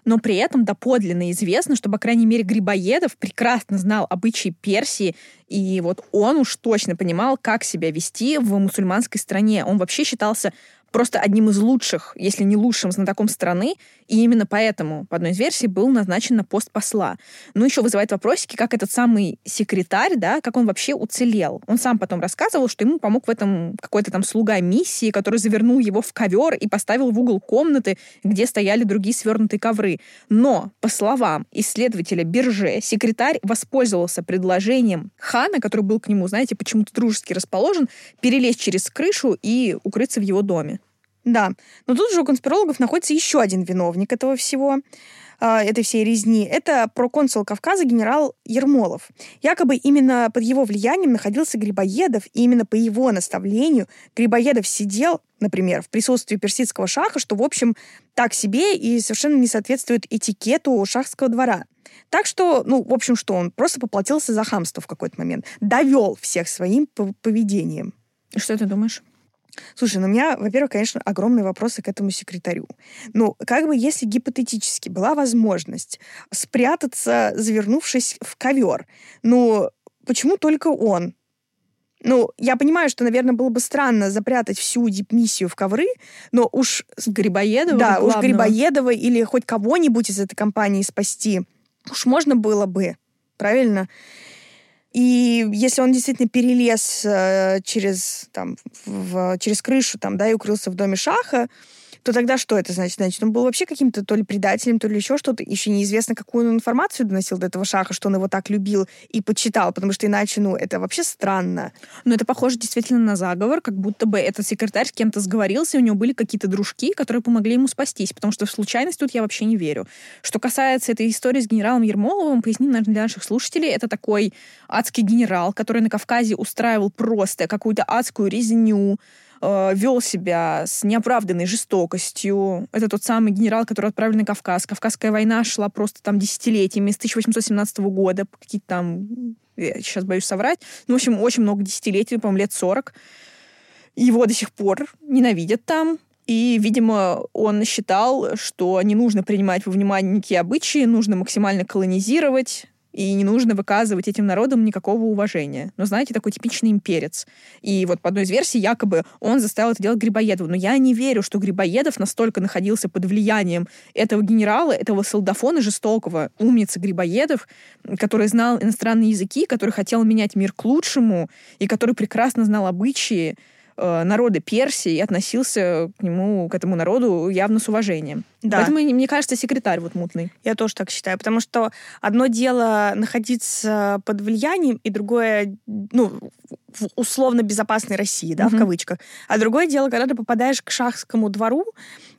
но при этом доподлинно известно, что, по крайней мере, Грибоедов прекрасно знал обычаи Персии, и вот он уж точно понимал, как себя вести в мусульманской стране. Он вообще считался просто одним из лучших, если не лучшим знатоком страны, и именно поэтому, по одной из версий, был назначен на пост посла. Ну, еще вызывает вопросики, как этот самый секретарь, да, как он вообще уцелел. Он сам потом рассказывал, что ему помог в этом какой-то там слуга миссии, который завернул его в ковер и поставил в угол комнаты, где стояли другие свернутые ковры. Но, по словам исследователя Бирже, секретарь воспользовался предложением хана, который был к нему, знаете, почему-то дружески расположен, перелезть через крышу и укрыться в его доме. Да, но тут же у конспирологов находится еще один виновник этого всего а, этой всей резни, это проконсул Кавказа генерал Ермолов. Якобы именно под его влиянием находился Грибоедов, и именно по его наставлению Грибоедов сидел, например, в присутствии персидского шаха, что, в общем, так себе и совершенно не соответствует этикету шахского двора. Так что, ну, в общем, что он просто поплатился за хамство в какой-то момент. Довел всех своим поведением. Что ты думаешь? Слушай, ну у меня, во-первых, конечно, огромные вопросы к этому секретарю. Ну, как бы если гипотетически была возможность спрятаться, завернувшись в ковер, ну, почему только он? Ну, я понимаю, что, наверное, было бы странно запрятать всю дипмиссию в ковры, но уж... Грибоедова? Да, главного. уж Грибоедова или хоть кого-нибудь из этой компании спасти. Уж можно было бы, правильно? И если он действительно перелез э, через, там, в, через крышу там, да, и укрылся в доме Шаха, то тогда что это значит? Значит, он был вообще каким-то то ли предателем, то ли еще что-то. Еще неизвестно, какую он информацию доносил до этого шаха, что он его так любил и почитал, потому что иначе, ну, это вообще странно. Ну, это похоже действительно на заговор, как будто бы этот секретарь с кем-то сговорился, и у него были какие-то дружки, которые помогли ему спастись, потому что в случайность тут я вообще не верю. Что касается этой истории с генералом Ермоловым, поясним для наших слушателей, это такой адский генерал, который на Кавказе устраивал просто какую-то адскую резню, э, вел себя с неоправданной жестокостью. Это тот самый генерал, который отправлен на Кавказ. Кавказская война шла просто там десятилетиями, с 1817 года, какие-то там, я сейчас боюсь соврать, ну, в общем, очень много десятилетий, по-моему, лет 40. Его до сих пор ненавидят там. И, видимо, он считал, что не нужно принимать во внимание никакие обычаи, нужно максимально колонизировать, и не нужно выказывать этим народам никакого уважения. Но, знаете, такой типичный имперец. И вот по одной из версий, якобы он заставил это делать Грибоедова. Но я не верю, что Грибоедов настолько находился под влиянием этого генерала, этого солдафона жестокого, умницы Грибоедов, который знал иностранные языки, который хотел менять мир к лучшему, и который прекрасно знал обычаи, э, народа Персии и относился к нему, к этому народу явно с уважением. Да. Поэтому, мне кажется, секретарь вот мутный. Я тоже так считаю, потому что одно дело находиться под влиянием, и другое, ну, в условно безопасной России, да, mm-hmm. в кавычках. А другое дело, когда ты попадаешь к шахскому двору,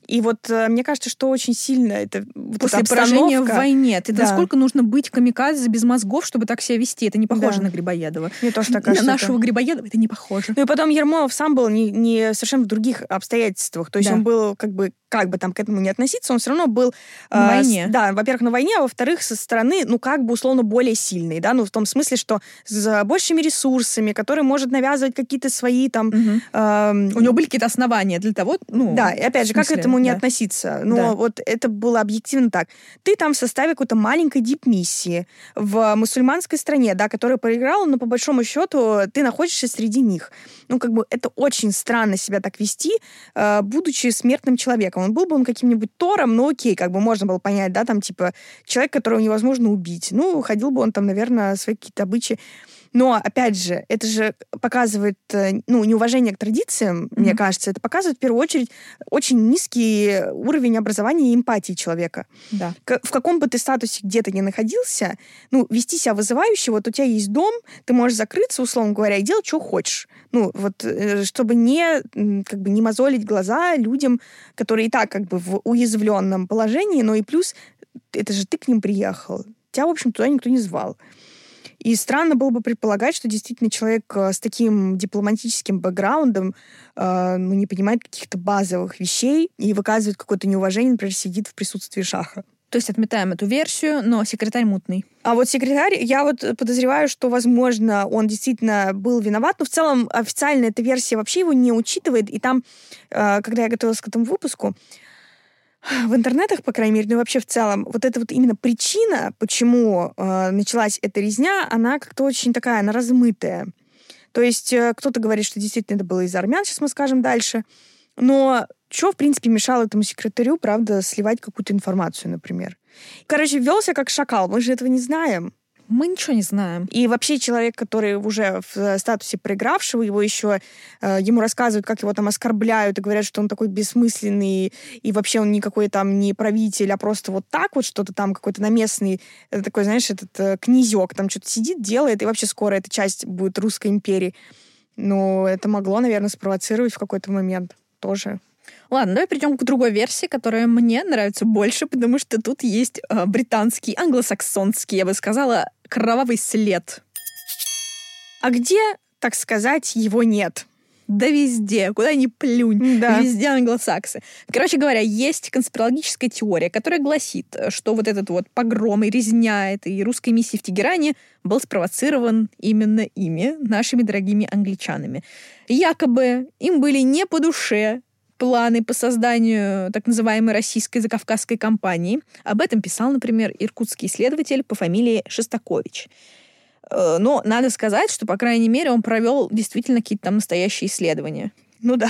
и вот э, мне кажется, что очень сильно это После вот поражения в войне. Ты да. насколько нужно быть камикадзе без мозгов, чтобы так себя вести? Это не похоже да. на Грибоедова. Мне тоже так кажется. На нашего это... Грибоедова это не похоже. Ну и потом Ермолов сам был не, не совершенно в других обстоятельствах. То есть да. он был как бы как бы там к этому не относиться, он все равно был... На э, войне. С, да, во-первых, на войне, а во-вторых, со стороны, ну, как бы условно более сильный, да, ну, в том смысле, что с большими ресурсами, который может навязывать какие-то свои там... Угу. Э, У него были какие-то основания для того, ну... Да, и опять же, как к этому не относиться? Ну, да. вот это было объективно так. Ты там в составе какой-то маленькой дип-миссии в мусульманской стране, да, которая проиграла, но по большому счету ты находишься среди них. Ну, как бы это очень странно себя так вести, э, будучи смертным человеком он был бы он каким-нибудь Тором, ну окей, как бы можно было понять, да, там типа человек, которого невозможно убить. Ну, ходил бы он там, наверное, свои какие-то обычаи. Но, опять же, это же показывает, э, ну, неуважение к традициям, mm-hmm. мне кажется. Это показывает, в первую очередь, очень низкий уровень образования и эмпатии человека. Да. В каком бы ты статусе где-то ни находился, ну, вести себя вызывающе, вот у тебя есть дом, ты можешь закрыться, условно говоря, и делать, что хочешь. Ну, вот, э, чтобы не, как бы, не мозолить глаза людям, которые и так, как бы, в уязвленном положении, но и плюс, это же ты к ним приехал. Тебя, в общем, туда никто не звал. И странно было бы предполагать, что действительно человек э, с таким дипломатическим бэкграундом э, ну, не понимает каких-то базовых вещей и выказывает какое-то неуважение, например, сидит в присутствии шаха. То есть отметаем эту версию, но секретарь мутный. А вот секретарь, я вот подозреваю, что, возможно, он действительно был виноват, но в целом официально эта версия вообще его не учитывает. И там, э, когда я готовилась к этому выпуску, в интернетах, по крайней мере, ну и вообще в целом, вот эта вот именно причина, почему э, началась эта резня, она как-то очень такая, она размытая. То есть э, кто-то говорит, что действительно это было из армян, сейчас мы скажем дальше. Но что, в принципе, мешало этому секретарю, правда, сливать какую-то информацию, например? Короче, велся как шакал, мы же этого не знаем. Мы ничего не знаем. И вообще человек, который уже в э, статусе проигравшего, его еще э, ему рассказывают, как его там оскорбляют и говорят, что он такой бессмысленный, и вообще он никакой там не правитель, а просто вот так вот что-то там какой-то наместный, это такой, знаешь, этот э, князек там что-то сидит, делает, и вообще скоро эта часть будет русской империи. Ну, это могло, наверное, спровоцировать в какой-то момент тоже Ладно, давай перейдем к другой версии, которая мне нравится больше, потому что тут есть э, британский, англосаксонский, я бы сказала, кровавый след. А где, так сказать, его нет? Да везде, куда ни плюнь, да. везде англосаксы. Короче говоря, есть конспирологическая теория, которая гласит, что вот этот вот погром и резня этой русской миссии в Тегеране был спровоцирован именно ими, нашими дорогими англичанами. Якобы им были не по душе планы по созданию так называемой российской закавказской компании. Об этом писал, например, иркутский исследователь по фамилии Шестакович. Э, но надо сказать, что, по крайней мере, он провел действительно какие-то там настоящие исследования. Ну да,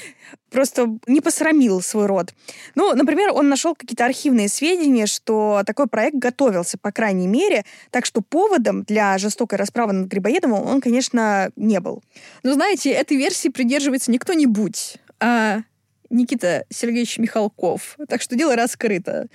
просто не посрамил свой род. Ну, например, он нашел какие-то архивные сведения, что такой проект готовился, по крайней мере, так что поводом для жестокой расправы над Грибоедовым он, конечно, не был. Но знаете, этой версии придерживается не кто-нибудь, а Никита Сергеевич Михалков. Так что дело раскрыто.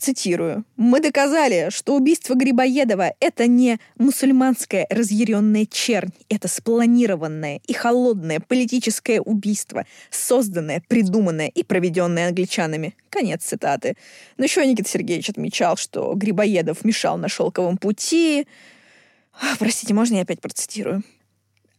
Цитирую. «Мы доказали, что убийство Грибоедова — это не мусульманская разъяренная чернь, это спланированное и холодное политическое убийство, созданное, придуманное и проведенное англичанами». Конец цитаты. Но еще Никита Сергеевич отмечал, что Грибоедов мешал на шелковом пути. Простите, можно я опять процитирую?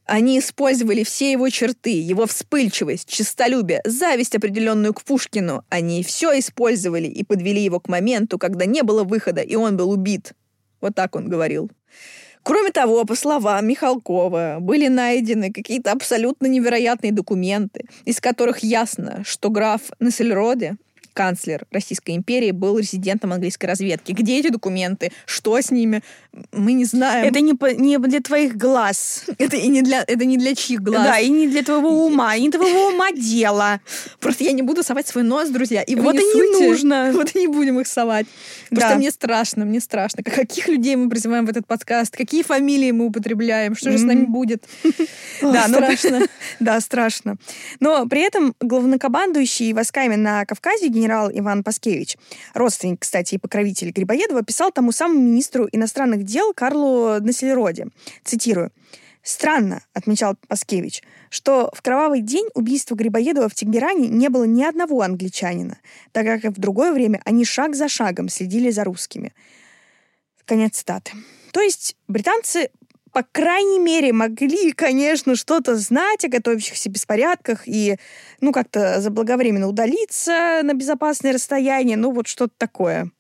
Они использовали все его черты, его вспыльчивость, честолюбие, зависть определенную к Пушкину. Они все использовали и подвели его к моменту, когда не было выхода, и он был убит. Вот так он говорил. Кроме того, по словам Михалкова, были найдены какие-то абсолютно невероятные документы, из которых ясно, что граф Нессельроде канцлер Российской империи был резидентом английской разведки. Где эти документы? Что с ними? Мы не знаем. Это не, по, не для твоих глаз. Это и не для, это не для чьих глаз. Да, и не для твоего ума, и не твоего ума дело. Просто я не буду совать свой нос, друзья. И вот и не нужно. Вот и не будем их совать. Просто мне страшно, мне страшно. Каких людей мы призываем в этот подкаст? Какие фамилии мы употребляем? Что же с нами будет? Да, страшно. Да, страшно. Но при этом главнокомандующий войсками на Кавказе генерал Иван Паскевич, родственник, кстати, и покровитель Грибоедова, писал тому самому министру иностранных дел Карлу Населероде. Цитирую. Странно, отмечал Паскевич, что в кровавый день убийства Грибоедова в Тегеране не было ни одного англичанина, так как в другое время они шаг за шагом следили за русскими. Конец цитаты. То есть британцы по крайней мере, могли, конечно, что-то знать о готовящихся беспорядках и, ну, как-то заблаговременно удалиться на безопасное расстояние, ну, вот что-то такое.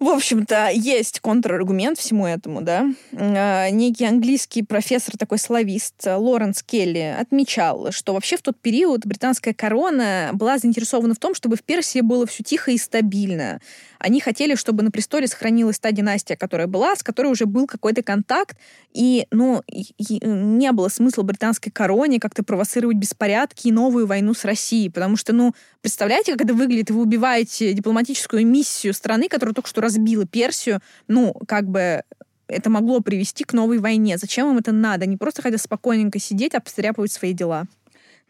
В общем-то, есть контраргумент всему этому, да. А, некий английский профессор, такой славист, Лоренс Келли, отмечал, что вообще в тот период британская корона была заинтересована в том, чтобы в Персии было все тихо и стабильно. Они хотели, чтобы на престоле сохранилась та династия, которая была, с которой уже был какой-то контакт, и, ну, и не было смысла британской короне как-то провоцировать беспорядки и новую войну с Россией, потому что, ну, представляете, как это выглядит? Вы убиваете дипломатическую миссию страны, которая только что разбила Персию, ну, как бы это могло привести к новой войне. Зачем им это надо? Не просто хотят спокойненько сидеть, обстряпывать свои дела.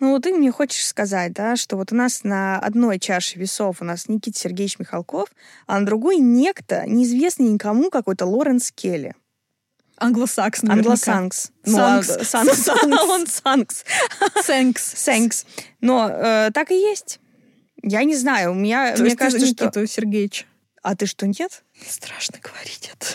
Ну, вот ты мне хочешь сказать, да, что вот у нас на одной чаше весов у нас Никита Сергеевич Михалков, а на другой некто, неизвестный никому, какой-то Лоренс Келли. Англосакс, наверняка. Англосанкс. Ну, а Санкс. Санкс. Он Санкс. Сэнкс. Сэнкс. Но э, так и есть. Я не знаю, у меня, То мне кажется, что... Никиту Сергеевич. А ты что, нет? Страшно говорить это.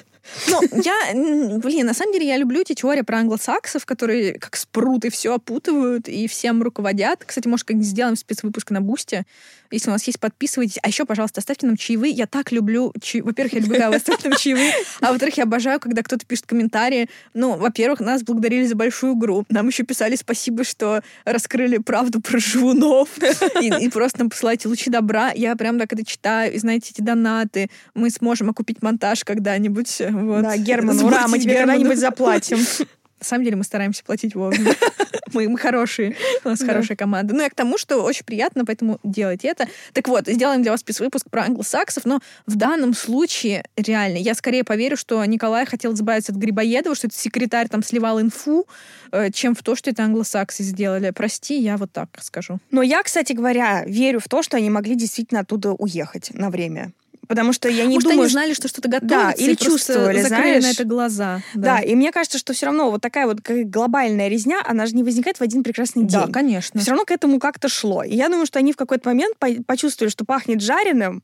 Ну, я, блин, на самом деле я люблю эти теории про англосаксов, которые как спруты все опутывают и всем руководят. Кстати, может, как-нибудь сделаем спецвыпуск на Бусте. Если у нас есть, подписывайтесь. А еще, пожалуйста, оставьте нам чаевые. Я так люблю... Чай... Во-первых, я люблю, когда вы оставьте нам чаевые. А во-вторых, я обожаю, когда кто-то пишет комментарии. Ну, во-первых, нас благодарили за большую игру. Нам еще писали спасибо, что раскрыли правду про живунов. И, и просто нам посылайте лучи добра. Я прям так это читаю. И знаете, эти донаты. Мы сможем окупить монтаж когда-нибудь. Вот. Да, Герман, ура, мы тебе когда-нибудь заплатим. На самом деле мы стараемся платить вовремя. Мы, мы хорошие, у нас да. хорошая команда. Ну, я к тому, что очень приятно, поэтому делайте это. Так вот, сделаем для вас спецвыпуск про англосаксов, но в данном случае, реально, я скорее поверю, что Николай хотел избавиться от Грибоедова, что этот секретарь там сливал инфу, э, чем в то, что это англосаксы сделали. Прости, я вот так скажу. Но я, кстати говоря, верю в то, что они могли действительно оттуда уехать на время. Потому что я не Может, думаю... они знали, что что-то готовится, да, или чувствовали, закрыли знаешь. на это глаза. Да. да, и мне кажется, что все равно вот такая вот глобальная резня, она же не возникает в один прекрасный день. Да, конечно. Все равно к этому как-то шло. И я думаю, что они в какой-то момент почувствовали, что пахнет жареным,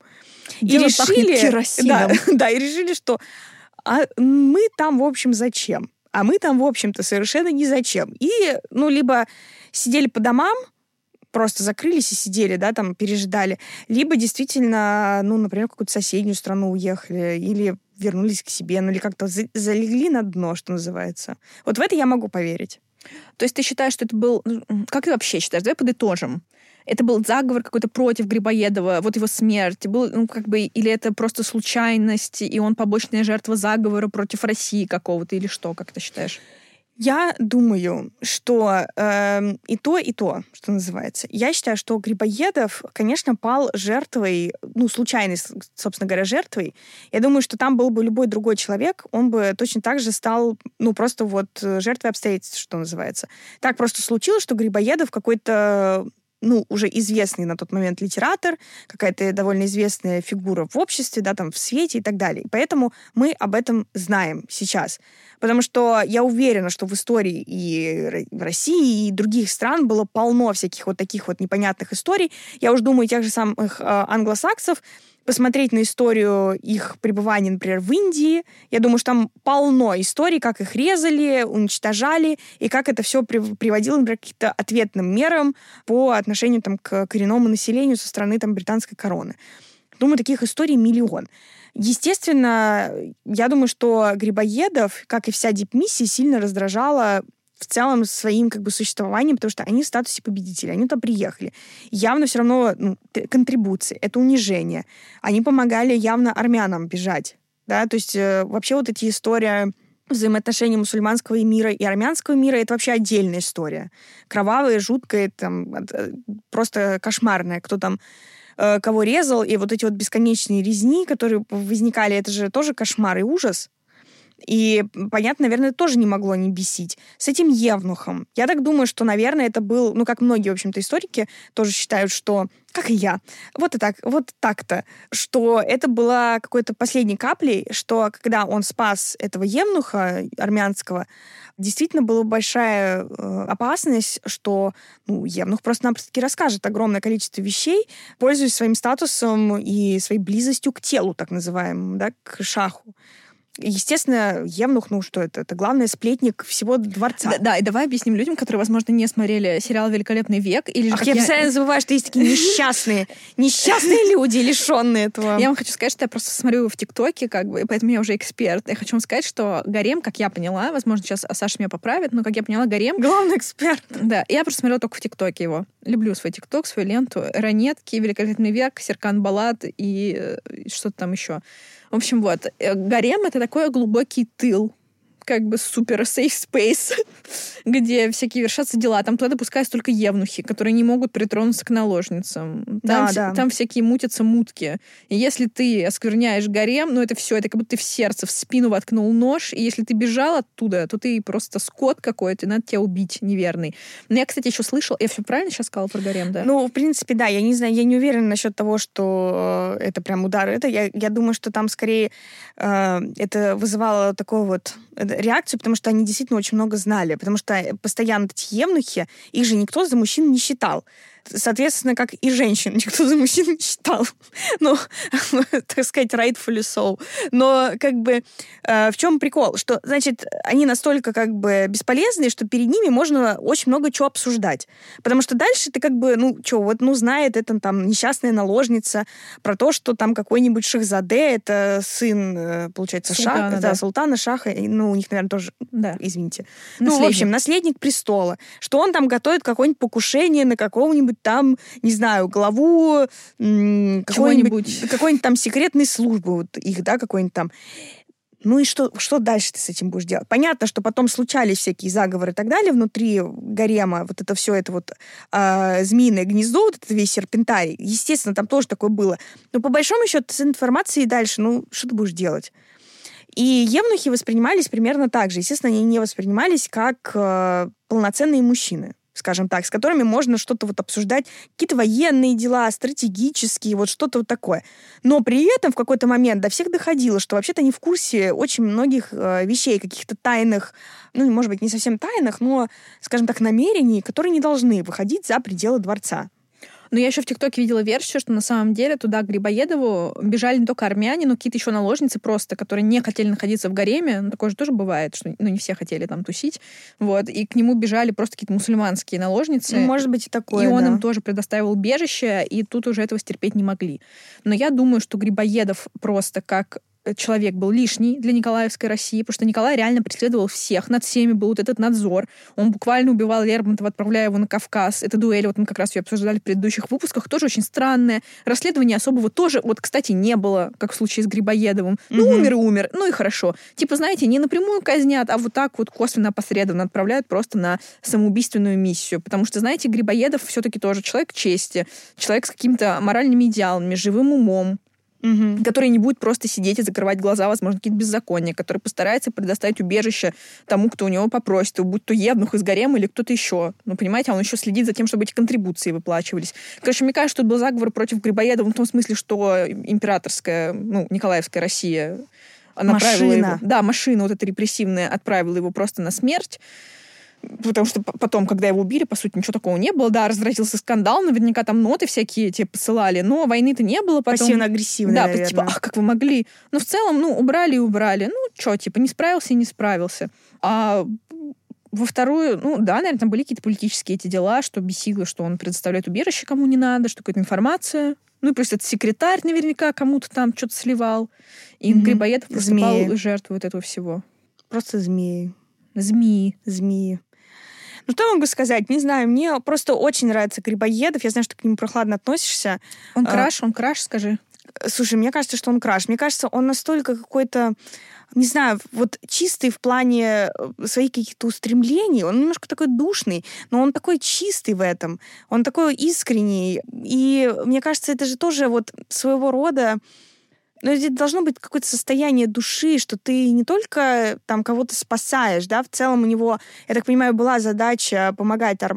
Дело и решили... Да, да, и решили, что а мы там, в общем, зачем? А мы там, в общем-то, совершенно не зачем. И, ну, либо сидели по домам, просто закрылись и сидели, да, там пережидали, либо действительно, ну, например, в какую-то соседнюю страну уехали, или вернулись к себе, ну или как-то залегли на дно, что называется. Вот в это я могу поверить. То есть ты считаешь, что это был... Ну, как ты вообще считаешь? Давай подытожим. Это был заговор какой-то против Грибоедова, вот его смерть. Был, ну, как бы, или это просто случайность, и он побочная жертва заговора против России какого-то, или что, как ты считаешь? Я думаю, что э, и то, и то, что называется. Я считаю, что Грибоедов, конечно, пал жертвой, ну, случайной, собственно говоря, жертвой. Я думаю, что там был бы любой другой человек, он бы точно так же стал, ну, просто вот жертвой обстоятельств, что называется. Так просто случилось, что Грибоедов какой-то ну, уже известный на тот момент литератор, какая-то довольно известная фигура в обществе, да, там, в свете и так далее. Поэтому мы об этом знаем сейчас. Потому что я уверена, что в истории и в России, и других стран было полно всяких вот таких вот непонятных историй. Я уж думаю, тех же самых э, англосаксов, посмотреть на историю их пребывания, например, в Индии. Я думаю, что там полно историй, как их резали, уничтожали, и как это все приводило, например, к каким-то ответным мерам по отношению там, к коренному населению со стороны там, британской короны. Думаю, таких историй миллион. Естественно, я думаю, что Грибоедов, как и вся дипмиссия, сильно раздражала в целом своим как бы существованием, потому что они в статусе победителей, они туда приехали. Явно все равно ну, контрибуции, это унижение. Они помогали явно армянам бежать. Да? То есть э, вообще вот эти истории взаимоотношений мусульманского мира и армянского мира это вообще отдельная история. Кровавая, жуткая, там, э, просто кошмарная. Кто там э, кого резал, и вот эти вот бесконечные резни, которые возникали, это же тоже кошмар и ужас. И, понятно, наверное, тоже не могло не бесить. С этим Евнухом. Я так думаю, что, наверное, это был, ну, как многие, в общем-то, историки тоже считают, что как и я. Вот и так, вот так-то, что это была какой-то последней каплей, что когда он спас этого Евнуха армянского, действительно была большая э, опасность, что ну, Евнух просто-напросто расскажет огромное количество вещей, пользуясь своим статусом и своей близостью к телу, так называемому, да, к шаху. Естественно, Евнух, ну что это? Это главный сплетник всего дворца. Да, да, и давай объясним людям, которые, возможно, не смотрели сериал «Великолепный век». Или же, Ах, я, я постоянно забываю, что есть такие несчастные, несчастные люди, лишенные этого. Я вам хочу сказать, что я просто смотрю в ТикТоке, как бы, поэтому я уже эксперт. Я хочу вам сказать, что Гарем, как я поняла, возможно, сейчас Саша меня поправит, но, как я поняла, Гарем... Главный эксперт. Да, я просто смотрела только в ТикТоке его. Люблю свой ТикТок, свою ленту. Ранетки, «Великолепный век», Серкан Балат и э, что-то там еще. В общем, вот. Э, гарем — это такой глубокий тыл как бы супер safe space, где всякие вершатся дела. Там туда допускаются только евнухи, которые не могут притронуться к наложницам. Там, да, вс- да. там всякие мутятся мутки. И если ты оскверняешь гарем, ну это все, это как будто ты в сердце, в спину воткнул нож, и если ты бежал оттуда, то ты просто скот какой-то, и надо тебя убить неверный. Но я, кстати, еще слышал, я все правильно сейчас сказала про гарем, да? Ну, в принципе, да, я не знаю, я не уверена насчет того, что э, это прям удар. Это я, я думаю, что там скорее э, это вызывало такое вот реакцию, потому что они действительно очень много знали, потому что постоянно эти евнухи, их же никто за мужчин не считал. Соответственно, как и женщин, никто за мужчин не считал. Ну, так сказать, rightfully so. Но как бы э, в чем прикол? Что, значит, они настолько как бы бесполезные, что перед ними можно очень много чего обсуждать. Потому что дальше ты как бы, ну, что, вот, ну, знает это там несчастная наложница про то, что там какой-нибудь Шахзаде, это сын, э, получается, султана, Шаха, да. да, султана Шаха, ну, у них, наверное, тоже, да. извините. Наследник. Ну, в общем, наследник престола. Что он там готовит какое-нибудь покушение на какого-нибудь какую-нибудь там, не знаю, главу какой-нибудь, какой-нибудь там секретной службы вот их, да, какой-нибудь там. ну и что, что дальше ты с этим будешь делать? Понятно, что потом случались всякие заговоры и так далее внутри гарема, вот это все это вот э, змеиное гнездо, вот это весь серпентарий. Естественно, там тоже такое было. Но по большому счету с информацией дальше, ну, что ты будешь делать? И евнухи воспринимались примерно так же. Естественно, они не воспринимались как э, полноценные мужчины скажем так, с которыми можно что-то вот обсуждать, какие-то военные дела, стратегические, вот что-то вот такое. Но при этом в какой-то момент до всех доходило, что вообще-то они в курсе очень многих э, вещей, каких-то тайных, ну, может быть, не совсем тайных, но, скажем так, намерений, которые не должны выходить за пределы дворца. Но я еще в ТикТоке видела версию, что на самом деле туда к Грибоедову бежали не только армяне, но какие-то еще наложницы просто, которые не хотели находиться в гареме. Ну, такое же тоже бывает, что ну, не все хотели там тусить. Вот. И к нему бежали просто какие-то мусульманские наложницы. Ну, может быть, и такое, И он да. им тоже предоставил убежище, и тут уже этого стерпеть не могли. Но я думаю, что Грибоедов просто как человек был лишний для Николаевской России, потому что Николай реально преследовал всех, над всеми был вот этот надзор. Он буквально убивал Лермонтова, отправляя его на Кавказ. Это дуэль, вот мы как раз ее обсуждали в предыдущих выпусках, тоже очень странная. Расследования особого тоже, вот, кстати, не было, как в случае с Грибоедовым. Ну, угу. умер и умер, ну и хорошо. Типа, знаете, не напрямую казнят, а вот так вот косвенно опосредованно отправляют просто на самоубийственную миссию. Потому что, знаете, Грибоедов все-таки тоже человек чести, человек с какими-то моральными идеалами, живым умом, угу. который не будет просто сидеть и закрывать глаза, возможно, какие-то беззакония, который постарается предоставить убежище тому, кто у него попросит, будь то Евнух из Гарема или кто-то еще. Ну, понимаете, он еще следит за тем, чтобы эти контрибуции выплачивались. Короче, мне кажется, что был заговор против Грибоедова в том смысле, что императорская, ну, Николаевская Россия направила машина. его... Да, машина вот эта репрессивная отправила его просто на смерть потому что потом, когда его убили, по сути, ничего такого не было. Да, разразился скандал, наверняка там ноты всякие тебе посылали, но войны-то не было. Потом... Пассивно-агрессивно, Да, наверное. типа, ах, как вы могли. Но в целом, ну, убрали и убрали. Ну, что, типа, не справился и не справился. А во вторую, ну да, наверное, там были какие-то политические эти дела, что бесило, что он предоставляет убежище кому не надо, что какая-то информация. Ну и плюс этот секретарь наверняка кому-то там что-то сливал. И mm-hmm. Грибоедов просто жертвой вот этого всего. Просто змеи. Змеи. Змеи. Ну, что могу сказать? Не знаю, мне просто очень нравится Грибоедов. Я знаю, что ты к нему прохладно относишься. Он а, краш, он краш, скажи. Слушай, мне кажется, что он краш. Мне кажется, он настолько какой-то не знаю, вот чистый в плане э, своих каких-то устремлений, он немножко такой душный, но он такой чистый в этом, он такой искренний. И мне кажется, это же тоже вот своего рода но это должно быть какое-то состояние души, что ты не только там кого-то спасаешь, да, в целом у него, я так понимаю, была задача помогать ар,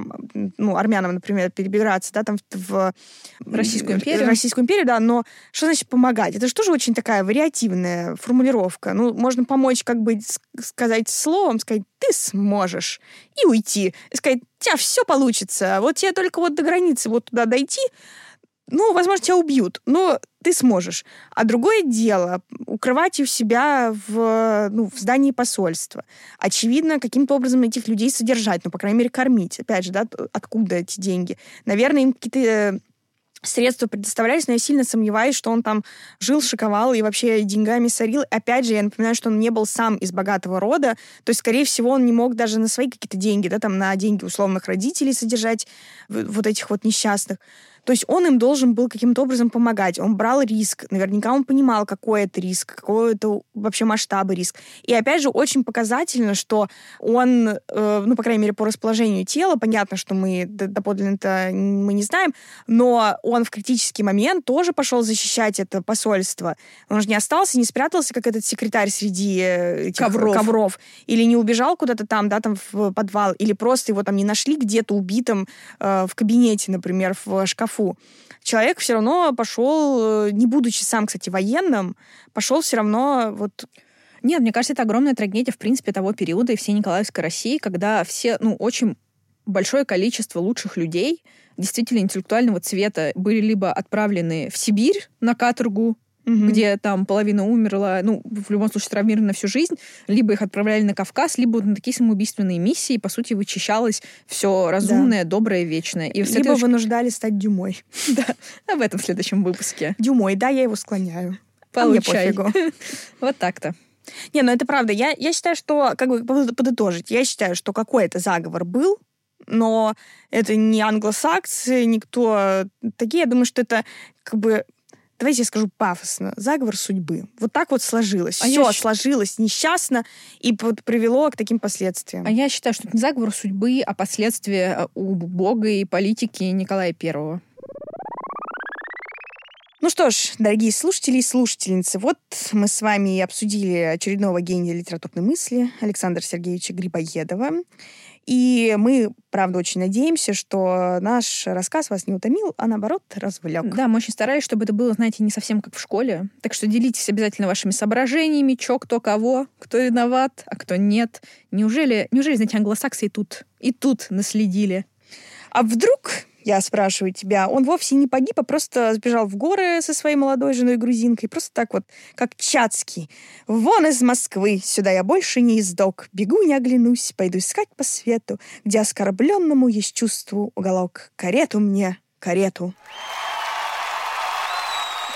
ну, армянам, например, перебираться, да, там в, в Российскую империю. Российскую империю, да, но что значит помогать? Это же тоже очень такая вариативная формулировка. Ну, можно помочь, как бы сказать словом, сказать, ты сможешь, и уйти. И сказать, у тебя все получится, вот тебе только вот до границы вот туда дойти, ну, возможно, тебя убьют, но ты сможешь. А другое дело укрывать у себя в, ну, в здании посольства. Очевидно, каким-то образом этих людей содержать, ну, по крайней мере, кормить. Опять же, да, откуда эти деньги? Наверное, им какие-то средства предоставлялись, но я сильно сомневаюсь, что он там жил, шиковал и вообще деньгами сорил. Опять же, я напоминаю, что он не был сам из богатого рода, то есть, скорее всего, он не мог даже на свои какие-то деньги, да, там, на деньги условных родителей содержать вот этих вот несчастных. То есть он им должен был каким-то образом помогать. Он брал риск. Наверняка он понимал, какой это риск, какой это вообще масштабы риск. И опять же, очень показательно, что он, э, ну, по крайней мере, по расположению тела, понятно, что мы доподлинно-то мы не знаем, но он в критический момент тоже пошел защищать это посольство. Он же не остался, не спрятался, как этот секретарь среди э, этих ковров. ковров. Или не убежал куда-то там, да, там в подвал, или просто его там не нашли где-то убитым э, в кабинете, например, в шкафу шкафу. Человек все равно пошел, э, не будучи сам, кстати, военным, пошел все равно вот нет, мне кажется, это огромная трагедия, в принципе, того периода и всей Николаевской России, когда все, ну, очень большое количество лучших людей, действительно интеллектуального цвета, были либо отправлены в Сибирь на каторгу, угу. где там половина умерла, ну, в любом случае травмирована всю жизнь, либо их отправляли на Кавказ, либо на такие самоубийственные миссии, по сути, вычищалось все разумное, да. доброе, вечное. И либо следующем... вынуждали стать Дюмой. Да, об этом в следующем выпуске. Дюмой, да, я его склоняю. Получай. А вот так-то. Не, ну это правда. Я, я считаю, что, как бы подытожить, я считаю, что какой-то заговор был, но это не англосаксы, никто такие. Я думаю, что это как бы давайте я скажу пафосно, заговор судьбы. Вот так вот сложилось. А Все сложилось несчастно и вот привело к таким последствиям. А я считаю, что это не заговор судьбы, а последствия э, у Бога и политики Николая Первого. Ну что ж, дорогие слушатели и слушательницы, вот мы с вами обсудили очередного гения литературной мысли Александра Сергеевича Грибоедова. И мы, правда, очень надеемся, что наш рассказ вас не утомил, а наоборот развлек. Да, мы очень старались, чтобы это было, знаете, не совсем как в школе. Так что делитесь обязательно вашими соображениями, чё, кто кого, кто виноват, а кто нет. Неужели, неужели, знаете, англосаксы и тут, и тут наследили? А вдруг, я спрашиваю тебя, он вовсе не погиб, а просто сбежал в горы со своей молодой женой грузинкой, просто так вот, как Чацкий. Вон из Москвы, сюда я больше не издок. Бегу, не оглянусь, пойду искать по свету, где оскорбленному есть чувству уголок. Карету мне, карету.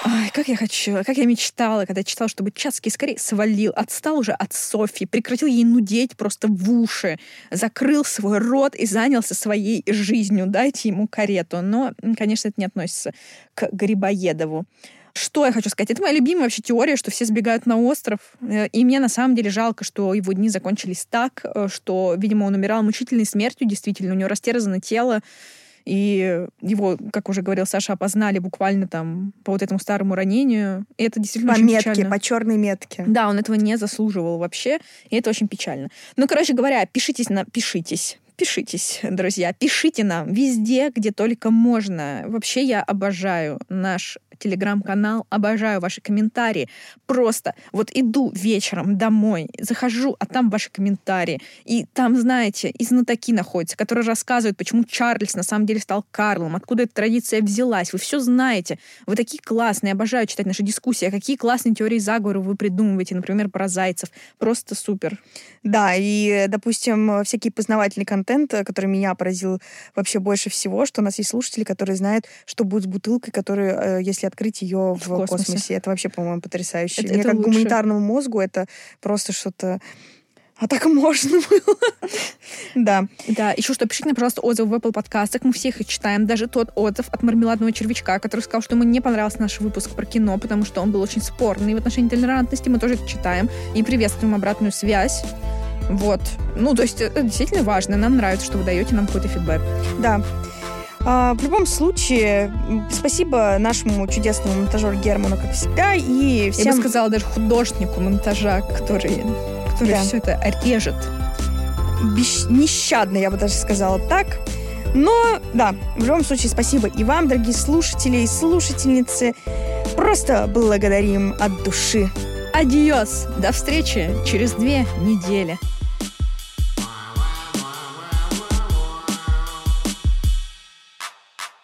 Ай, как я хочу, как я мечтала, когда читала, чтобы Чацкий скорее свалил, отстал уже от Софьи, прекратил ей нудеть просто в уши, закрыл свой рот и занялся своей жизнью. Дайте ему карету. Но, конечно, это не относится к Грибоедову. Что я хочу сказать? Это моя любимая вообще теория, что все сбегают на остров. Э, И мне на самом деле жалко, что его дни закончились так, э, что, видимо, он умирал мучительной смертью, действительно. У него растерзано тело, и его, как уже говорил Саша, опознали буквально там по вот этому старому ранению. И это действительно По очень метке, печально. по черной метке. Да, он этого не заслуживал вообще, и это очень печально. Ну, короче говоря, пишитесь на... Пишитесь. Пишитесь, друзья, пишите нам везде, где только можно. Вообще я обожаю наш телеграм-канал, обожаю ваши комментарии. Просто вот иду вечером домой, захожу, а там ваши комментарии. И там, знаете, и знатоки находятся, которые рассказывают, почему Чарльз на самом деле стал Карлом, откуда эта традиция взялась. Вы все знаете. Вы такие классные, обожаю читать наши дискуссии. А какие классные теории заговора вы придумываете, например, про зайцев. Просто супер. Да, и, допустим, всякий познавательный контент, который меня поразил вообще больше всего, что у нас есть слушатели, которые знают, что будет с бутылкой, которую, э, если открыть ее в, В космосе. космосе. Это вообще, по-моему, потрясающе. Это- Мне это как лучше. гуманитарному мозгу это просто что-то... А так можно было? Да. Да, еще что, пишите нам, пожалуйста, отзывы в Apple подкастах, мы всех их читаем, даже тот отзыв от мармеладного червячка, который сказал, что ему не понравился наш выпуск про кино, потому что он был очень спорный в отношении толерантности, мы тоже это читаем и приветствуем обратную связь. Вот. Ну, то есть это действительно важно. Нам нравится, что вы даете нам какой-то фидбэк. Да. А, в любом случае, спасибо нашему чудесному монтажеру Герману, как всегда, и Я всем бы сказала даже художнику монтажа, который, который Да. все это режет. бесщ- нещадно, я бы даже сказала так. Но, да, в любом случае, спасибо и вам, дорогие слушатели и слушательницы. Просто благодарим от души. Адиос! До встречи через две недели.